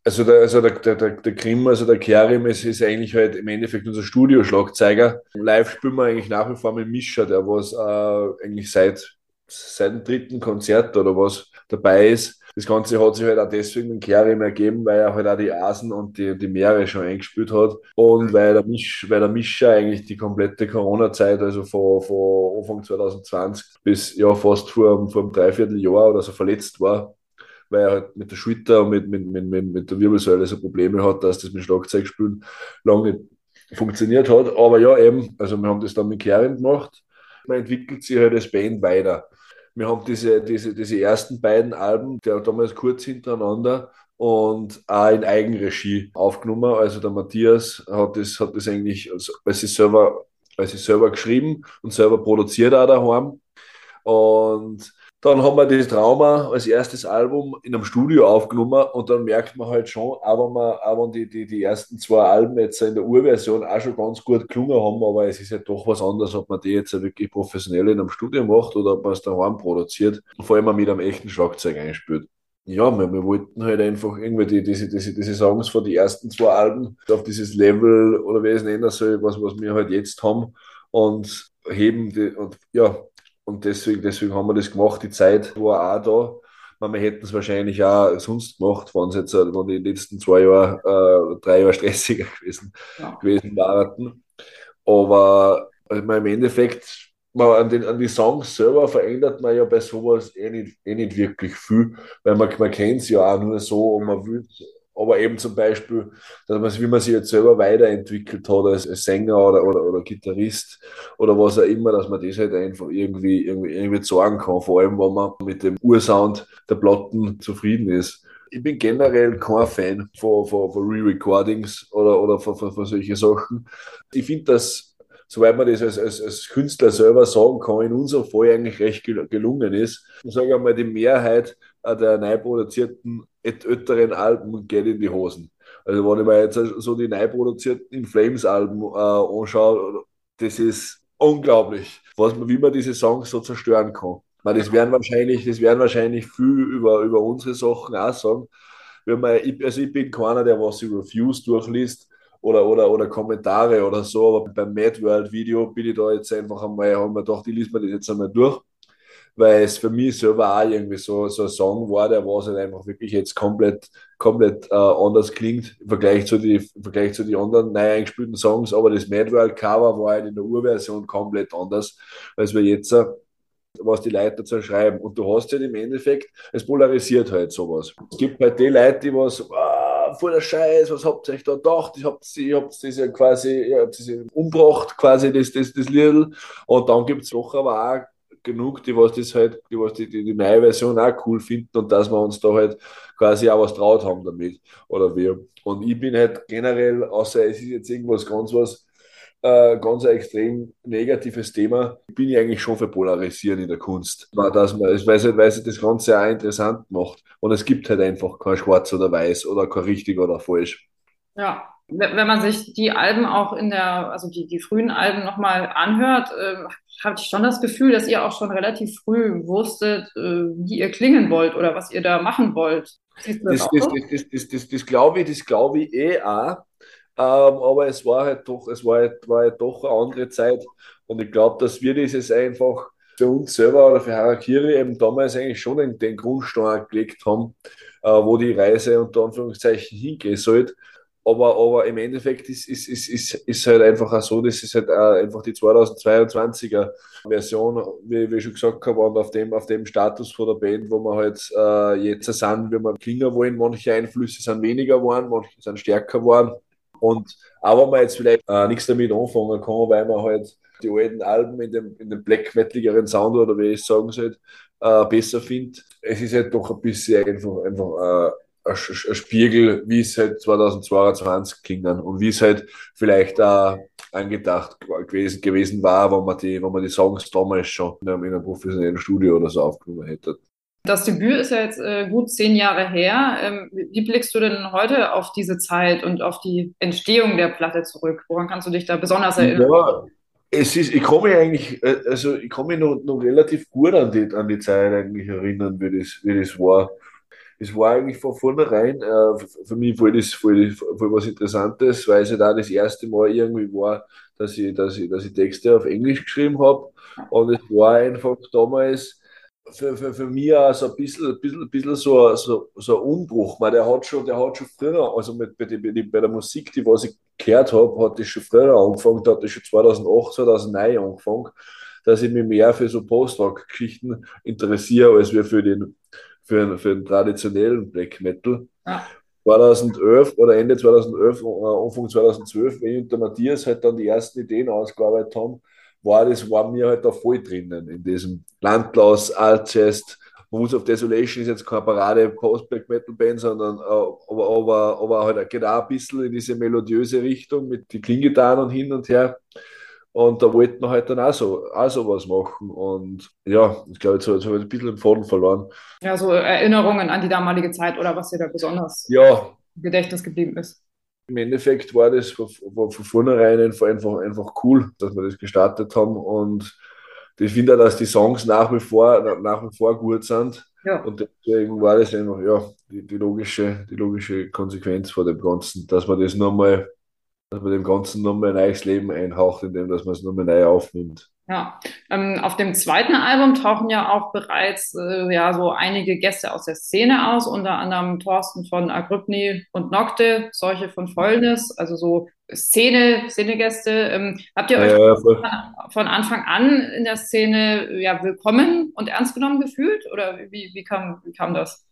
Also der, also der, der, der, Grimm, also der Kerim, es ist eigentlich halt im Endeffekt unser Studioschlagzeuger. Live spielen wir eigentlich nach wie vor mit Mischa, der was äh, eigentlich seit, seit dem dritten Konzert oder was dabei ist. Das Ganze hat sich halt auch deswegen den Kerim ergeben, weil er halt auch die Asen und die, die Meere schon eingespielt hat. Und weil der, Misch, weil der Mischa eigentlich die komplette Corona-Zeit, also von, von Anfang 2020 bis ja fast vor, vor einem Dreivierteljahr oder so verletzt war weil er halt mit der Schulter und mit, mit, mit, mit, der Wirbelsäule so Probleme hat, dass das mit Schlagzeugspielen lange nicht funktioniert hat. Aber ja, eben, also wir haben das dann mit Kerim gemacht. Man entwickelt sich halt als Band weiter. Wir haben diese, diese, diese ersten beiden Alben, waren damals kurz hintereinander und auch in Eigenregie aufgenommen. Also der Matthias hat das, hat das eigentlich als, als sich selber, als sich selber geschrieben und selber produziert auch daheim. Und dann haben wir das Trauma als erstes Album in einem Studio aufgenommen und dann merkt man halt schon, aber man, wenn die, die, die ersten zwei Alben jetzt in der Urversion auch schon ganz gut gelungen haben, aber es ist ja doch was anderes, ob man die jetzt wirklich professionell in einem Studio macht oder ob man es daheim produziert, vor allem mit einem echten Schlagzeug einspielt. Ja, wir, wir wollten halt einfach irgendwie die, diese, diese, diese Songs von den ersten zwei Alben auf dieses Level oder wie es nennen soll, was, was wir halt jetzt haben und heben die, und ja, und deswegen, deswegen haben wir das gemacht. Die Zeit war auch da. Man, wir hätten es wahrscheinlich auch sonst gemacht, wenn es jetzt äh, wenn die letzten zwei Jahre, äh, drei Jahre stressiger gewesen, Ja. gewesen waren. Aber also, im Endeffekt, man, an, den, an die Songs selber verändert man ja bei sowas eh nicht, eh nicht wirklich viel, weil man, man kennt es ja auch nur so und man will aber eben zum Beispiel, dass man, wie man sich jetzt selber weiterentwickelt hat als, Sänger oder, oder, oder Gitarrist oder was auch immer, dass man das halt einfach irgendwie, irgendwie, irgendwie sagen kann, vor allem wenn man mit dem Ursound der Platten zufrieden ist. ich bin generell kein Fan von, von, von Re-Recordings oder, oder von, von, von solchen Sachen. Ich finde das, soweit man das als, als, als Künstler selber sagen kann, in unserem Fall eigentlich recht gelungen ist. Ich sage einmal, die Mehrheit der neu produzierten älteren Alben geht in die Hosen. Also wenn ich mir jetzt so die neu produzierten In Flames Alben äh, anschaue, das ist unglaublich, was man, wie man diese Songs so zerstören kann. Man, das werden wahrscheinlich, das werden wahrscheinlich viel über, über unsere Sachen auch sagen. Wenn man, also ich bin keiner, der was die Reviews durchliest oder, oder, oder Kommentare oder so, aber beim Mad World Video bin ich da jetzt einfach einmal, haben wir gedacht, ich liest mir das jetzt einmal durch weil es für mich selber auch irgendwie so, so ein Song war, der was halt einfach wirklich jetzt komplett, komplett äh, anders klingt im Vergleich zu den Vergleich zu die anderen neu eingespielten Songs, aber das Mad World Cover war halt in der Urversion komplett anders, als wir jetzt äh, was die Leute dazu schreiben. Und du hast halt im Endeffekt, es polarisiert halt sowas. Es gibt halt die Leute, die was, ah, der Scheiß, was habt ihr euch da gedacht? Ich habt ihr habt das ja quasi, ihr habt das umgebracht, quasi das, das, das Lidl. Und dann gibt es doch aber auch genug, die was das halt, die was die, die, die neue Version auch cool finden und dass wir uns da halt quasi auch was traut haben damit. Oder wir. Und ich bin halt generell, außer es ist jetzt irgendwas ganz was, äh, ganz ein extrem negatives Thema, bin ich eigentlich schon für Polarisieren in der Kunst. Dass man, weil, es, weil es das Ganze auch interessant macht. Und es gibt halt einfach kein Schwarz oder Weiß oder kein richtig oder falsch. Ja, wenn man sich die Alben auch in der, also die, die frühen Alben nochmal anhört, äh, habe ich schon das Gefühl, dass ihr auch schon relativ früh wusstet, äh, wie ihr klingen wollt oder was ihr da machen wollt. Das, das, das, das, glaube ich, das glaube ich eh auch. Ähm, aber es war halt doch, es war halt, war halt doch eine andere Zeit. Und ich glaube, dass wir dieses einfach für uns selber oder für Harakiri eben damals eigentlich schon den, den Grundstein gelegt haben, äh, wo die Reise unter Anführungszeichen hingehen sollte. Aber, aber im Endeffekt ist, ist, ist, ist, ist halt einfach auch so, das ist halt einfach die 2022er Version, wie, wie ich schon gesagt habe, und auf dem, auf dem Status von der Band, wo wir halt äh, jetzt sind, wie wir klingen wollen. Manche Einflüsse sind weniger geworden, manche sind stärker geworden. Und auch wenn man jetzt vielleicht äh, nichts damit anfangen kann, weil man halt die alten Alben in dem, in dem Black Metaligeren Sound oder wie ich es sagen soll, äh, besser findet. Es ist halt doch ein bisschen einfach, einfach äh, ein Spiegel, wie es halt 2022 klingen und wie es halt vielleicht auch angedacht gewesen, gewesen war, wenn man, die, wenn man die Songs damals schon in einem, in einem professionellen Studio oder so aufgenommen hätte. Das Debüt ist ja jetzt äh, gut zehn Jahre her. Ähm, wie blickst du denn heute auf diese Zeit und auf die Entstehung der Platte zurück? Woran kannst du dich da besonders erinnern? Ja, es ist, ich mich eigentlich, äh, also ich mich noch, noch relativ gut an die, an die Zeit eigentlich erinnern, wie das, wie das war es war eigentlich von vornherein äh, für mich voll, das, voll, voll was Interessantes, weil es ja da das erste Mal irgendwie war, dass ich, dass ich, dass ich Texte auf Englisch geschrieben habe. Und es war einfach damals für, für, für mich auch so ein bisschen, bisschen, bisschen so, so, so ein Umbruch. Man, der, hat schon, der hat schon früher, also mit, bei, die, bei der Musik, die was ich gehört habe, hat das schon früher angefangen, da hat das schon 2008, 2009 angefangen, dass ich mich mehr für so Post-Rock-Geschichten interessiere, als wir für den für, für den traditionellen Black Metal. Ja. 2011 oder Ende 2011, äh, Anfang 2012, wenn ich und der Matthias halt dann die ersten Ideen ausgearbeitet haben, war das, war mir halt da voll drinnen in diesem Landlaus, Altchest, Moves of Desolation ist jetzt keine Parade Post-Black Metal Band, sondern äh, aber, aber, aber halt geht auch ein bisschen in diese melodiöse Richtung mit die Klingitarren und hin und her. Und da wollten wir halt dann auch so, auch so was machen. Und ja, ich glaube, jetzt habe ich ein bisschen den Faden verloren. Ja, so Erinnerungen an die damalige Zeit oder was dir da besonders ja. im Gedächtnis geblieben ist. Im Endeffekt war das von, von, von vornherein einfach, einfach cool, dass wir das gestartet haben. Und ich finde auch, dass die Songs nach wie vor, nach wie vor gut sind. Ja. Und deswegen war das einfach ja, die, die, logische, die logische Konsequenz von dem Ganzen, dass man das nochmal dass man dem Ganzen nochmal ein neues Leben einhaucht, indem dass man es nochmal neu aufnimmt. Ja, ähm, auf dem zweiten Album tauchen ja auch bereits äh, ja so einige Gäste aus der Szene aus, unter anderem Thorsten von Agrypni und Nocte, solche von Fäulnis, also so Szene, Szenegäste. Ähm, habt ihr euch ja, von Anfang an in der Szene ja willkommen und ernst genommen gefühlt oder wie, wie, kam, wie kam das?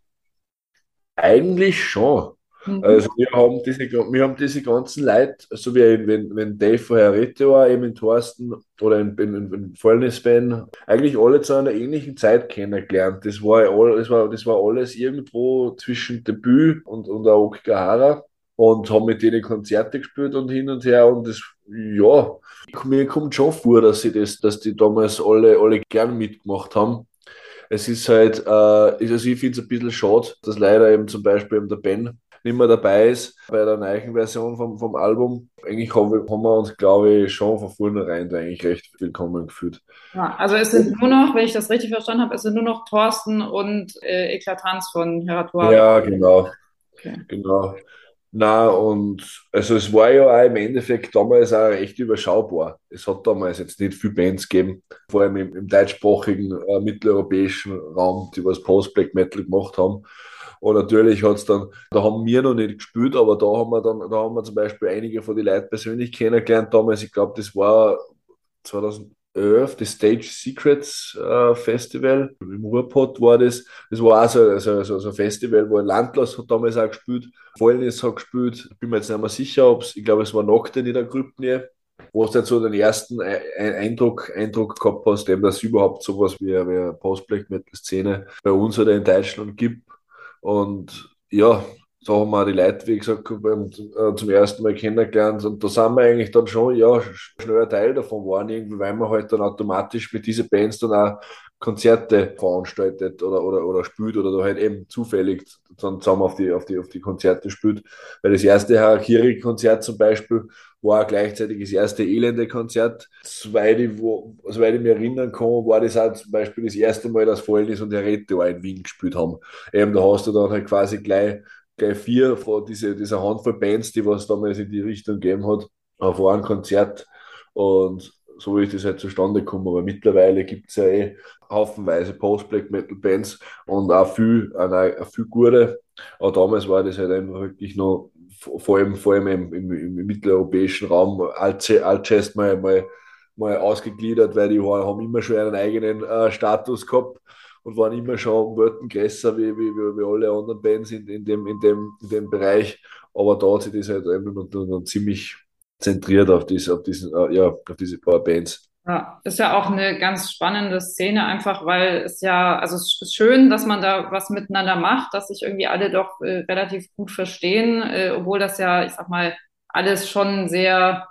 Eigentlich schon. Mhm. Also wir haben diese, wir haben diese ganzen Leute, so wie wenn, wenn Dave vorher Rete war, eben in Thorsten oder in, in, in Fäulnisben, eigentlich alle zu einer ähnlichen Zeit kennengelernt. Das war, das war, das war alles irgendwo zwischen Debüt und, und auch Okigahara und haben mit denen Konzerte gespielt und hin und her und das, ja, mir kommt schon vor, dass sie das, dass die damals alle, alle gern mitgemacht haben. Es ist halt, äh, also ich finde es ein bisschen schade, dass leider eben zum Beispiel eben der Ben nicht mehr dabei ist bei der neuen Version vom, vom Album. Eigentlich haben wir, haben wir uns, glaube ich, schon von vornherein da eigentlich recht willkommen gefühlt. Ja, also es sind nur noch, wenn ich das richtig verstanden habe, es sind nur noch Thorsten und äh, Eklatanz von Heratoire. Ja, genau. Okay. Genau. Na und also es war ja auch im Endeffekt damals auch recht überschaubar. Es hat damals jetzt nicht viele Bands gegeben, vor allem im, im deutschsprachigen äh, mitteleuropäischen Raum, die was Post-Black Metal gemacht haben. Und natürlich hat es dann, da haben wir noch nicht gespielt, aber da haben wir dann, da haben wir zum Beispiel einige von den Leuten persönlich kennengelernt damals. Ich glaube, das war 2011, das Stage Secrets äh, Festival. Im Ruhrpott war das. Das war auch so, so, so, so ein Festival, wo Landlass hat damals auch gespielt. Fallnis hat gespielt. Bin mir jetzt nicht mehr sicher, ob es, ich glaube, es war Nocten in der Gruppe wo du jetzt so den ersten Eindruck, Eindruck gehabt hast, dass es überhaupt sowas wie, wie eine Post-Black-Metal-Szene bei uns oder in Deutschland gibt. Und ja, da haben wir die Leute, wie gesagt, äh, zum ersten Mal kennengelernt. Und da sind wir eigentlich dann schon, ja, schnell ein Teil davon waren, irgendwie, weil man halt dann automatisch mit diesen Bands dann auch Konzerte veranstaltet oder, oder, oder spielt oder da halt eben zufällig dann zusammen auf die, auf die, auf die Konzerte spielt. Weil das erste Harakiri-Konzert zum Beispiel war gleichzeitig das erste Elende-Konzert. Soweit ich, soweit ich mich erinnern kann, war das auch zum Beispiel das erste Mal, dass Fallnis und Herete in Wien gespielt haben. Eben, da hast du dann halt quasi gleich, gleich vier von diese, dieser Handvoll Bands, die was damals in die Richtung gegeben hat, auf einem Konzert. Und so ist das halt zustande gekommen. Aber mittlerweile gibt es ja eh haufenweise Post-Black-Metal-Bands und auch viel, auch, viel gute. Aber damals war das halt einfach wirklich noch vor allem, vor allem im, im, im mitteleuropäischen Raum Alt-Jazz mal, mal, mal ausgegliedert, weil die haben immer schon einen eigenen äh, Status gehabt und waren immer schon Welten größer wie, wie, wie, alle anderen Bands in, in, dem, in, dem, in dem Bereich. Aber da hat sich das halt noch ziemlich zentriert auf diese, auf diesen, äh, ja, auf diese paar Bands. Ja, ist ja auch eine ganz spannende Szene, einfach weil es ja, also es ist schön, dass man da was miteinander macht, dass sich irgendwie alle doch äh, relativ gut verstehen, äh, obwohl das ja, ich sag mal, alles schon sehr,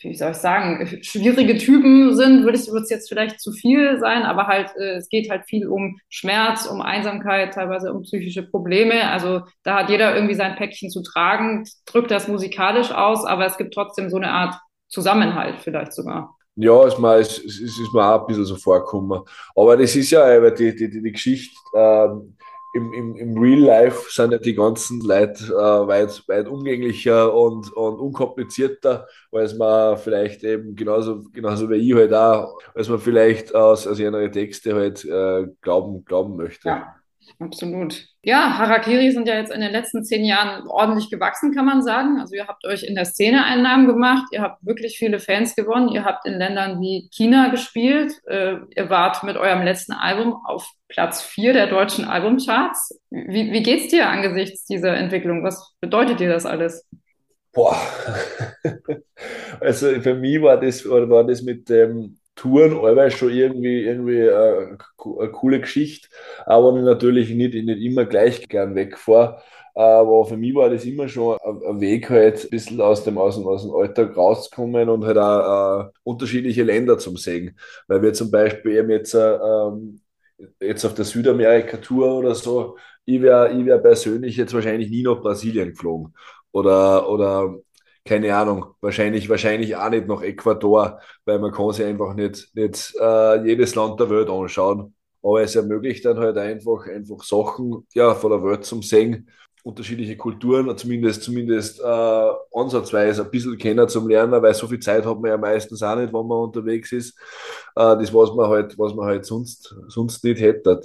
wie soll ich sagen, schwierige Typen sind, würde es jetzt vielleicht zu viel sein, aber halt, äh, es geht halt viel um Schmerz, um Einsamkeit, teilweise um psychische Probleme. Also da hat jeder irgendwie sein Päckchen zu tragen, drückt das musikalisch aus, aber es gibt trotzdem so eine Art Zusammenhalt vielleicht sogar. Ja, ist mir, ist, ist, ist mir auch ein bisschen so vorgekommen. Aber das ist ja die, die, die, die Geschichte, ähm, im, im, im Real Life sind ja die ganzen Leute äh, weit, weit umgänglicher und, und unkomplizierter, als man vielleicht eben genauso, genauso wie ich halt auch, als man vielleicht aus, aus ihren Texte halt äh, glauben, glauben möchte. Ja. Absolut. Ja, Harakiri sind ja jetzt in den letzten zehn Jahren ordentlich gewachsen, kann man sagen. Also ihr habt euch in der Szene Einnahmen gemacht, ihr habt wirklich viele Fans gewonnen, ihr habt in Ländern wie China gespielt, äh, ihr wart mit eurem letzten Album auf Platz vier der deutschen Albumcharts. Wie, wie geht's dir angesichts dieser Entwicklung? Was bedeutet dir das alles? Boah, also für mich war das, war das mit dem Touren allweil schon irgendwie, irgendwie äh, eine coole Geschichte, aber ich natürlich nicht, nicht immer gleich gern wegfahre. Aber für mich war das immer schon ein Weg, halt ein bisschen aus dem, aus dem, aus dem Alltag rauszukommen und halt auch äh, unterschiedliche Länder zum sehen. Weil wir zum Beispiel eben jetzt, äh, ähm, jetzt auf der Südamerika-Tour oder so, ich wäre ich wär persönlich jetzt wahrscheinlich nie nach Brasilien geflogen. Oder, oder keine Ahnung, wahrscheinlich, wahrscheinlich auch nicht nach Ecuador, weil man kann sich einfach nicht, nicht äh, jedes Land der Welt anschauen. Aber es ermöglicht dann halt einfach, einfach Sachen ja, von der Welt zum Sehen, unterschiedliche Kulturen, zumindest, zumindest äh, ansatzweise ein bisschen kennen zum Lernen, weil so viel Zeit hat man ja meistens auch nicht, wenn man unterwegs ist. Äh, das, was man halt, was man halt sonst, sonst nicht hätte.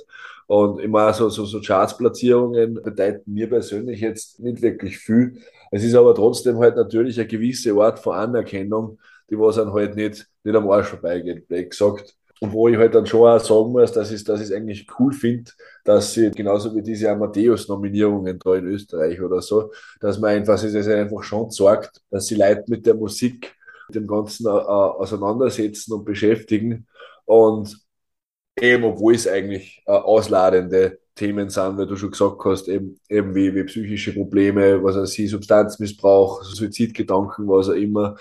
Und immer so, so, so Chartsplatzierungen bedeuten mir persönlich jetzt nicht wirklich viel. Es ist aber trotzdem halt natürlich eine gewisse Art von Anerkennung, die was dann halt nicht, nicht am Arsch vorbeigeht, blöd gesagt. Und wo ich halt dann schon auch sagen muss, dass ich es dass ich's eigentlich cool finde, dass sie genauso wie diese Amadeus-Nominierungen da in Österreich oder so, dass man einfach, sich das einfach schon sagt, dass sie Leute mit der Musik, dem Ganzen äh, auseinandersetzen und beschäftigen. Und eben, obwohl es eigentlich äh, ausladende Themen sind, weil du schon gesagt hast, eben, eben wie, wie psychische Probleme, was er sie, Substanzmissbrauch, Suizidgedanken, was auch immer.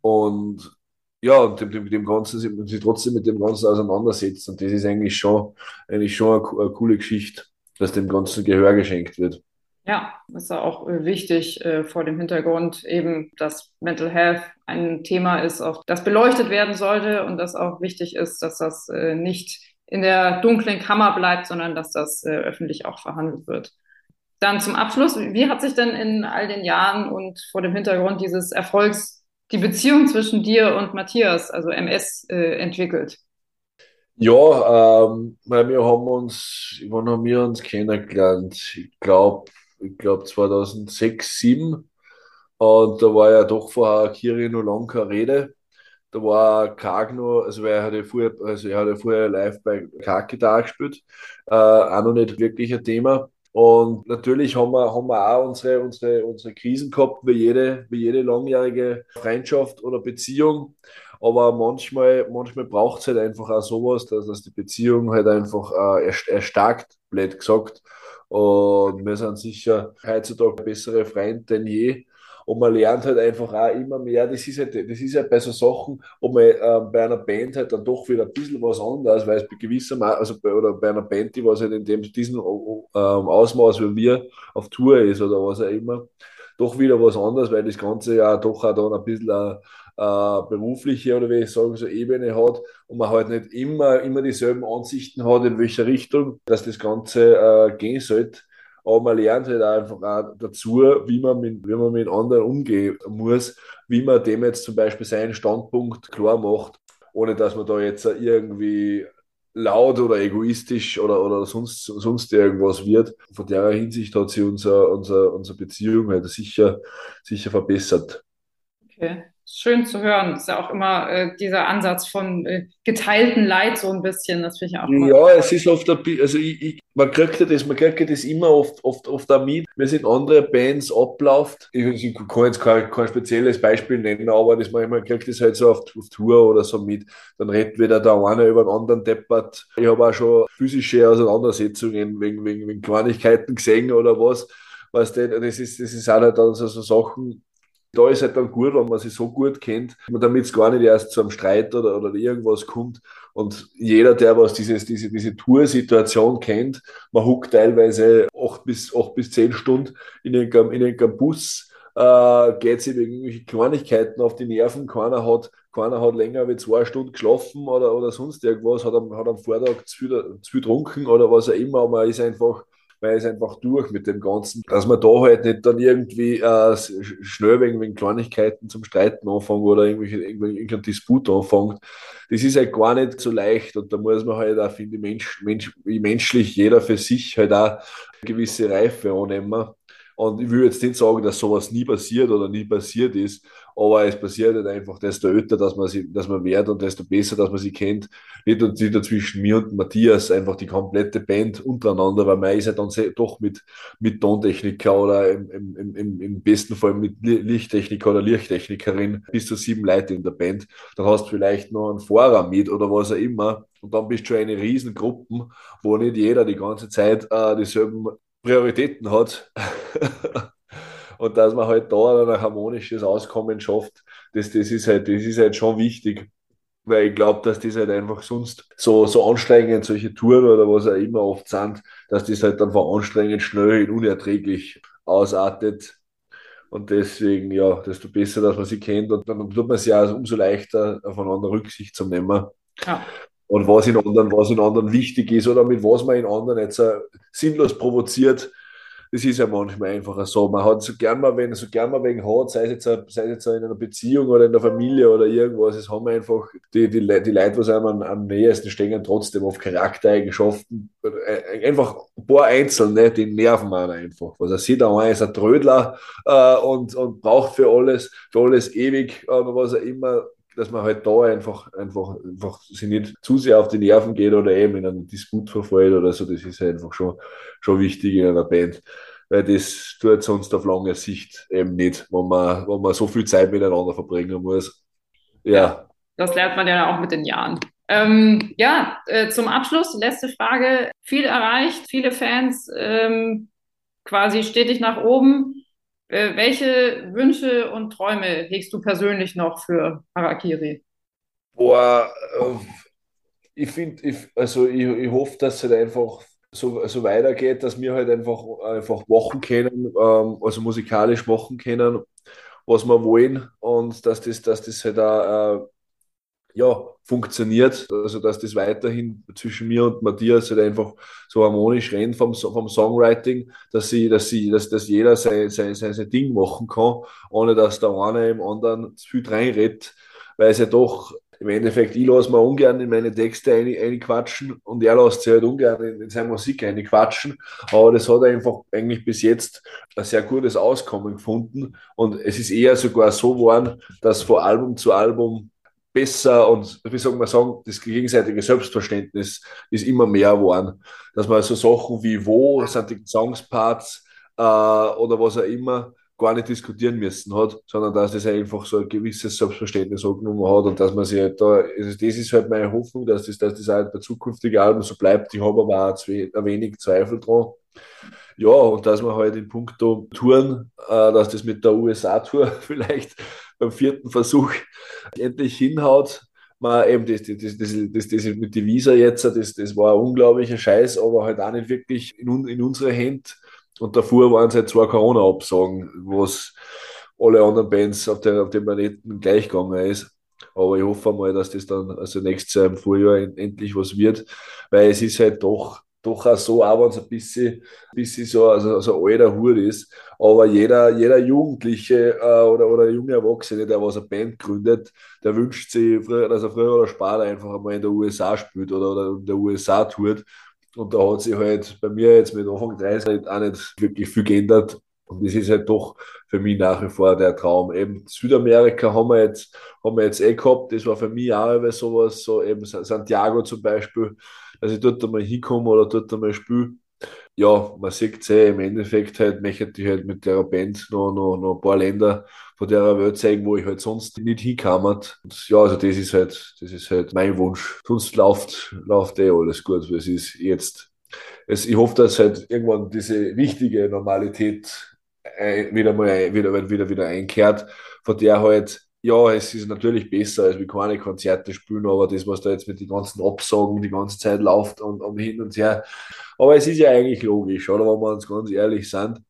Und ja, und dem, dem, dem Ganzen, sich trotzdem mit dem Ganzen auseinandersetzt. Und das ist eigentlich schon, eigentlich schon eine, eine coole Geschichte, dass dem Ganzen Gehör geschenkt wird. Ja, ist auch äh, wichtig äh, vor dem Hintergrund eben, dass Mental Health ein Thema ist, auf das beleuchtet werden sollte und dass auch wichtig ist, dass das äh, nicht in der dunklen Kammer bleibt, sondern dass das äh, öffentlich auch verhandelt wird. Dann zum Abschluss, wie hat sich denn in all den Jahren und vor dem Hintergrund dieses Erfolgs die Beziehung zwischen dir und Matthias, also MS, äh, entwickelt? Ja, ähm, weil wir haben uns, wann haben wir uns kennengelernt? Ich glaube, ich glaube 2006, 2007. Und da war ja doch vorher Kiri noch lange keine Rede. Da war Karg noch, also er hatte vorher, also er hatte vorher live bei Karg Gitarre gespielt, äh, auch noch nicht wirklich ein Thema. Und natürlich haben wir, haben wir auch unsere, unsere, unsere Krisen gehabt, wie jede, wie jede langjährige Freundschaft oder Beziehung. Aber manchmal, manchmal braucht es halt einfach auch sowas, dass, dass die Beziehung halt einfach äh, erstarkt, blöd gesagt. Und wir sind sicher heutzutage bessere Freunde denn je. Und man lernt halt einfach auch immer mehr. Das ist halt, das ist halt bei so Sachen, ob man äh, bei einer Band halt dann doch wieder ein bisschen was anderes, weil es bei gewisser, also bei, oder bei einer Band, die was halt in dem, diesem ähm, Ausmaß wie wir auf Tour ist oder was auch immer, doch wieder was anderes, weil das Ganze ja doch auch dann ein bisschen äh, berufliche oder wie ich sagen, so Ebene hat und man halt nicht immer, immer dieselben Ansichten hat, in welcher Richtung, dass das Ganze äh, gehen sollte. Aber man lernt halt einfach auch dazu, wie man mit, wie man mit anderen umgehen muss, wie man dem jetzt zum Beispiel seinen Standpunkt klar macht, ohne dass man da jetzt irgendwie laut oder egoistisch oder, oder sonst, sonst irgendwas wird. Von der Hinsicht hat sich unser, unser, unsere Beziehung halt sicher, sicher verbessert. Okay schön zu hören. Das ist ja auch immer äh, dieser Ansatz von äh, geteilten Leid so ein bisschen. Das finde ich auch. Ja, es ist oft, ein, also ich, ich, man kriegt ja das, man kriegt das immer oft, oft, oft auch mit. Wir sind andere Bands abläuft. Ich, ich, kann jetzt kein, kein spezielles Beispiel nennen, aber das manchmal kriegt das halt so auf, auf Tour oder so mit. Dann redet wieder der eine über den anderen deppert. Ich habe auch schon physische Auseinandersetzungen wegen, wegen, wegen Kleinigkeiten gesehen oder was. Was denn, das ist, das ist auch halt dann so, so Sachen, da ist halt dann gut, wenn man sich so gut kennt, damit es gar nicht erst zu einem Streit oder, oder irgendwas kommt. Und jeder, der was dieses, diese, diese Toursituation kennt, man huckt teilweise acht bis, acht bis zehn Stunden in irgendeinem, in irgendeinem Bus, äh, geht sich wegen irgendwelchen Kleinigkeiten auf die Nerven. Keiner hat, keiner hat länger als zwei Stunden geschlafen oder, oder sonst irgendwas, hat am, hat am Vortag zu viel, zu viel getrunken oder was auch immer. Aber man ist einfach weil es einfach durch mit dem Ganzen, dass man da halt nicht dann irgendwie äh, schnell wegen, wegen Kleinigkeiten zum Streiten anfangen oder irgendwelche, irgendeinen Disput anfängt. Das ist halt gar nicht so leicht und da muss man halt auch, finde ich, Mensch, Mensch, wie menschlich jeder für sich halt auch eine gewisse Reife annehmen. Und ich will jetzt nicht sagen, dass sowas nie passiert oder nie passiert ist, aber es passiert halt einfach, desto öfter, dass man, sie, dass man wird und desto besser, dass man sie kennt. Nicht nur zwischen mir und Matthias, einfach die komplette Band untereinander, weil man ist ja dann doch mit, mit Tontechniker oder im, im, im, im besten Fall mit Lichttechniker oder Lichttechnikerin bis zu sieben Leute in der Band. Dann hast du vielleicht noch einen Fahrer mit oder was auch immer. Und dann bist du eine Riesengruppe, wo nicht jeder die ganze Zeit äh, dieselben Prioritäten hat. und dass man halt da ein harmonisches Auskommen schafft, das, das, ist, halt, das ist halt schon wichtig. Weil ich glaube, dass das halt einfach sonst so, so anstrengend, solche Touren oder was auch immer oft sind, dass das halt dann von anstrengend schnell und unerträglich ausartet. Und deswegen, ja, desto besser, dass man sie kennt. Und dann tut man sich auch umso leichter, aufeinander Rücksicht zu nehmen. Ja. Und was in anderen, was in anderen wichtig ist oder mit was man in anderen jetzt uh, sinnlos provoziert, das ist ja manchmal einfach so. Man hat so gern mal, wenn so gern mal wegen hat, sei es, jetzt, sei es jetzt in einer Beziehung oder in der Familie oder irgendwas, es haben einfach die, die, die Leute, was einem am, am nähersten stehen, trotzdem auf Charaktereigenschaften. Äh, einfach ein paar Einzelne, die nerven einen einfach. Was er sieht, der ist ein Trödler äh, und, und braucht für alles, für alles ewig, äh, was er immer dass man halt da einfach, einfach, einfach sich nicht zu sehr auf die Nerven geht oder eben in einen Disput verfällt oder so. Das ist einfach schon, schon wichtig in einer Band. Weil das tut sonst auf lange Sicht eben nicht, wenn man, wenn man so viel Zeit miteinander verbringen muss. Ja. Das lernt man ja auch mit den Jahren. Ähm, ja, äh, zum Abschluss, letzte Frage. Viel erreicht, viele Fans, ähm, quasi stetig nach oben. Äh, welche Wünsche und Träume hegst du persönlich noch für Harakiri? Boah, äh, ich finde, also ich, ich hoffe, dass es halt einfach so, so weitergeht, dass wir halt einfach, einfach machen können, ähm, also musikalisch machen können, was wir wollen und dass das, dass das halt auch äh, ja, funktioniert, also dass das weiterhin zwischen mir und Matthias halt einfach so harmonisch rennt vom, vom Songwriting, dass sie, dass sie, dass, dass jeder sein, sein, sein, sein Ding machen kann, ohne dass der eine im anderen zu viel reinredet, weil es ja doch im Endeffekt, ich lasse mir ungern in meine Texte einquatschen und er lässt sich halt ungern in, in seine Musik einquatschen. Aber das hat einfach eigentlich bis jetzt ein sehr gutes Auskommen gefunden. Und es ist eher sogar so geworden, dass von Album zu Album besser und wie soll man sagen, das gegenseitige Selbstverständnis ist immer mehr geworden. Dass man so Sachen wie wo sind die Gesangsparts äh, oder was auch immer gar nicht diskutieren müssen hat, sondern dass das einfach so ein gewisses Selbstverständnis angenommen hat und dass man sich halt da, also das ist halt meine Hoffnung, dass das, dass das halt bei zukünftigen Alben so bleibt. Ich habe aber auch ein wenig Zweifel dran. Ja, und dass man halt in puncto Touren, äh, dass das mit der USA-Tour vielleicht beim vierten Versuch endlich hinhaut. Man, eben das, das, das, das, das mit die Visa jetzt, das, das war ein unglaublicher Scheiß, aber halt auch nicht wirklich in, in unsere Hände. Und davor waren es halt zwei Corona-Absagen, was alle anderen Bands auf, der, auf dem Planeten gleich gegangen ist. Aber ich hoffe mal, dass das dann also nächstes Jahr im Vorjahr endlich was wird, weil es ist halt doch doch auch so, auch wenn es ein bisschen, bisschen so also, so ein alter Hut ist. Aber jeder, jeder Jugendliche äh, oder, oder junge Erwachsene, der was eine Band gründet, der wünscht sich, dass er früher oder später einfach einmal in der USA spielt oder, oder in der USA tut. Und da hat sich halt bei mir jetzt mit Anfang 30 auch nicht wirklich viel geändert. Und das ist halt doch für mich nach wie vor der Traum. Eben Südamerika haben wir jetzt, haben wir jetzt eh gehabt. Das war für mich auch sowas, so eben Santiago zum Beispiel dass ich dort einmal hinkomme oder dort einmal spiele. Ja, man sieht es eh, im Endeffekt halt, möchte ich halt mit der Band noch, noch, noch ein paar Länder von der Welt zeigen, wo ich halt sonst nicht hinkam. Und ja, also das ist halt, das ist halt mein Wunsch. Sonst läuft, läuft eh alles gut, wie es ist jetzt. Es, ich hoffe, dass halt irgendwann diese wichtige Normalität wieder mal wieder, wieder, wieder einkehrt, von der halt ja, es ist natürlich besser, als wir keine Konzerte spielen, aber das, was da jetzt mit den ganzen Absagen die ganze Zeit läuft und, und hin und her. Aber es ist ja eigentlich logisch, oder? Wenn wir uns ganz ehrlich sind.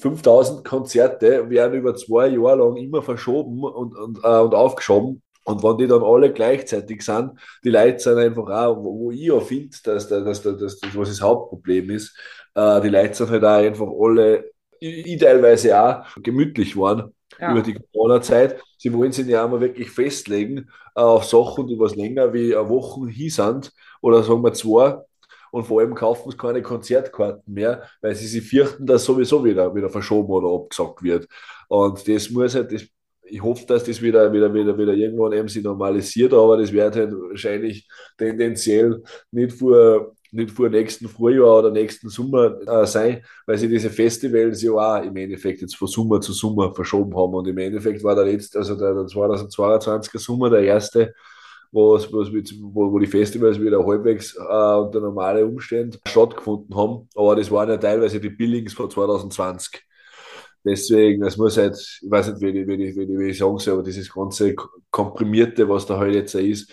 5000 Konzerte werden über zwei Jahre lang immer verschoben und, und, äh, und aufgeschoben. Und wenn die dann alle gleichzeitig sind, die Leute sind einfach auch, wo, ich auch finde, dass, dass, dass, dass, dass das, was das Hauptproblem ist, äh, die Leute sind halt auch einfach alle, ich, ich teilweise auch, gemütlich waren ja. über die Corona-Zeit. Sie wollen sich ja einmal wirklich festlegen äh, auf Sachen, die was länger wie eine Woche hin sind oder sagen wir zwei. Und vor allem kaufen sie keine Konzertkarten mehr, weil sie sich fürchten, dass sowieso wieder, wieder verschoben oder abgesagt wird. Und das muss halt, das, ich hoffe, dass das wieder, wieder, wieder, wieder irgendwann eben sich normalisiert, aber das wird halt wahrscheinlich tendenziell nicht vor nicht vor nächsten Frühjahr oder nächsten Sommer äh, sein, weil sie diese Festivals ja auch im Endeffekt jetzt von Sommer zu Sommer verschoben haben. Und im Endeffekt war der letzte, also der, der 2022er Sommer der erste, wo, wo, wo die Festivals wieder halbwegs äh, unter normale Umständen stattgefunden haben. Aber das waren ja teilweise die Billings von 2020. Deswegen, das muss halt, ich weiß nicht, wie ich, wie ich, wie ich sagen soll, aber dieses ganze Komprimierte, was da halt jetzt ist,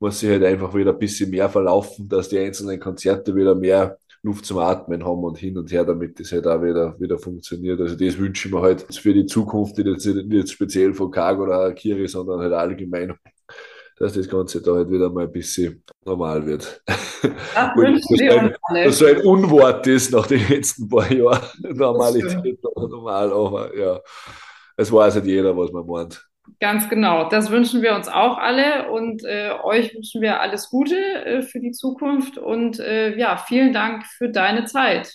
muss sich halt einfach wieder ein bisschen mehr verlaufen, dass die einzelnen Konzerte wieder mehr Luft zum Atmen haben und hin und her, damit das halt auch wieder, wieder funktioniert. Also das wünsche ich mir halt für die Zukunft, nicht jetzt, nicht speziell von Cargo oder Kiri, sondern halt allgemein, dass das Ganze da halt wieder mal ein bisschen normal wird. Das wünschen wir uns alle. Dass so ein Unwort ist nach den letzten paar Jahren. Normalität normal, aber ja, es weiß halt jeder, was man meint. Ganz genau. Das wünschen wir uns auch alle und äh, euch wünschen wir alles Gute äh, für die Zukunft und äh, ja, vielen Dank für deine Zeit.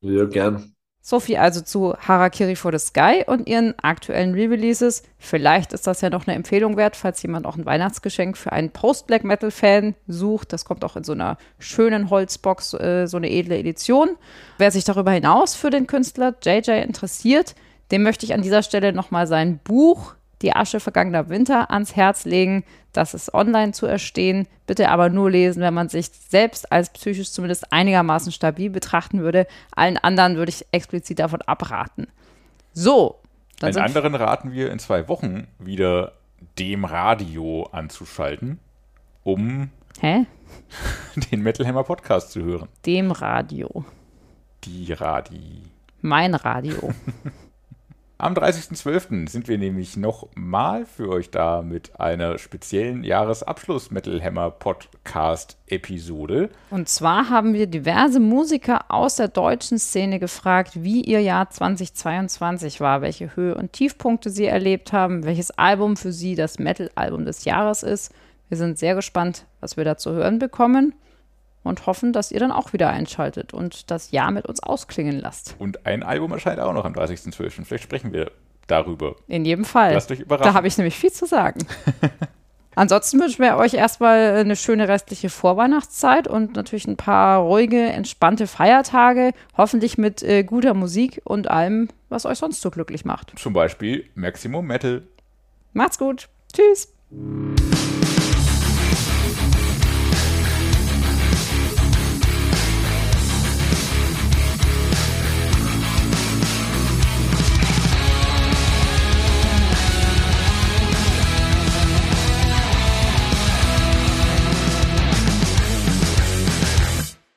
Ja, gern. So viel also zu Harakiri for the Sky und ihren aktuellen Re-Releases. Vielleicht ist das ja noch eine Empfehlung wert, falls jemand auch ein Weihnachtsgeschenk für einen Post-Black Metal-Fan sucht. Das kommt auch in so einer schönen Holzbox, äh, so eine edle Edition. Wer sich darüber hinaus für den Künstler JJ interessiert, dem möchte ich an dieser Stelle nochmal sein Buch die Asche vergangener Winter ans Herz legen. Das ist online zu erstehen. Bitte aber nur lesen, wenn man sich selbst als psychisch zumindest einigermaßen stabil betrachten würde. Allen anderen würde ich explizit davon abraten. So. Einen anderen raten wir in zwei Wochen wieder dem Radio anzuschalten, um Hä? den Metal Hammer Podcast zu hören. Dem Radio. Die Radi. Mein Radio. Am 30.12. sind wir nämlich nochmal für euch da mit einer speziellen Jahresabschluss Metal Hammer Podcast Episode. Und zwar haben wir diverse Musiker aus der deutschen Szene gefragt, wie ihr Jahr 2022 war, welche Höhe- und Tiefpunkte sie erlebt haben, welches Album für sie das Metal-Album des Jahres ist. Wir sind sehr gespannt, was wir da zu hören bekommen und hoffen, dass ihr dann auch wieder einschaltet und das Jahr mit uns ausklingen lasst. Und ein Album erscheint auch noch am 30.12. Vielleicht sprechen wir darüber. In jedem Fall. Lasst euch überraschen. Da habe ich nämlich viel zu sagen. Ansonsten wünschen wir euch erstmal eine schöne restliche Vorweihnachtszeit und natürlich ein paar ruhige, entspannte Feiertage, hoffentlich mit äh, guter Musik und allem, was euch sonst so glücklich macht. Zum Beispiel Maximum Metal. Macht's gut. Tschüss.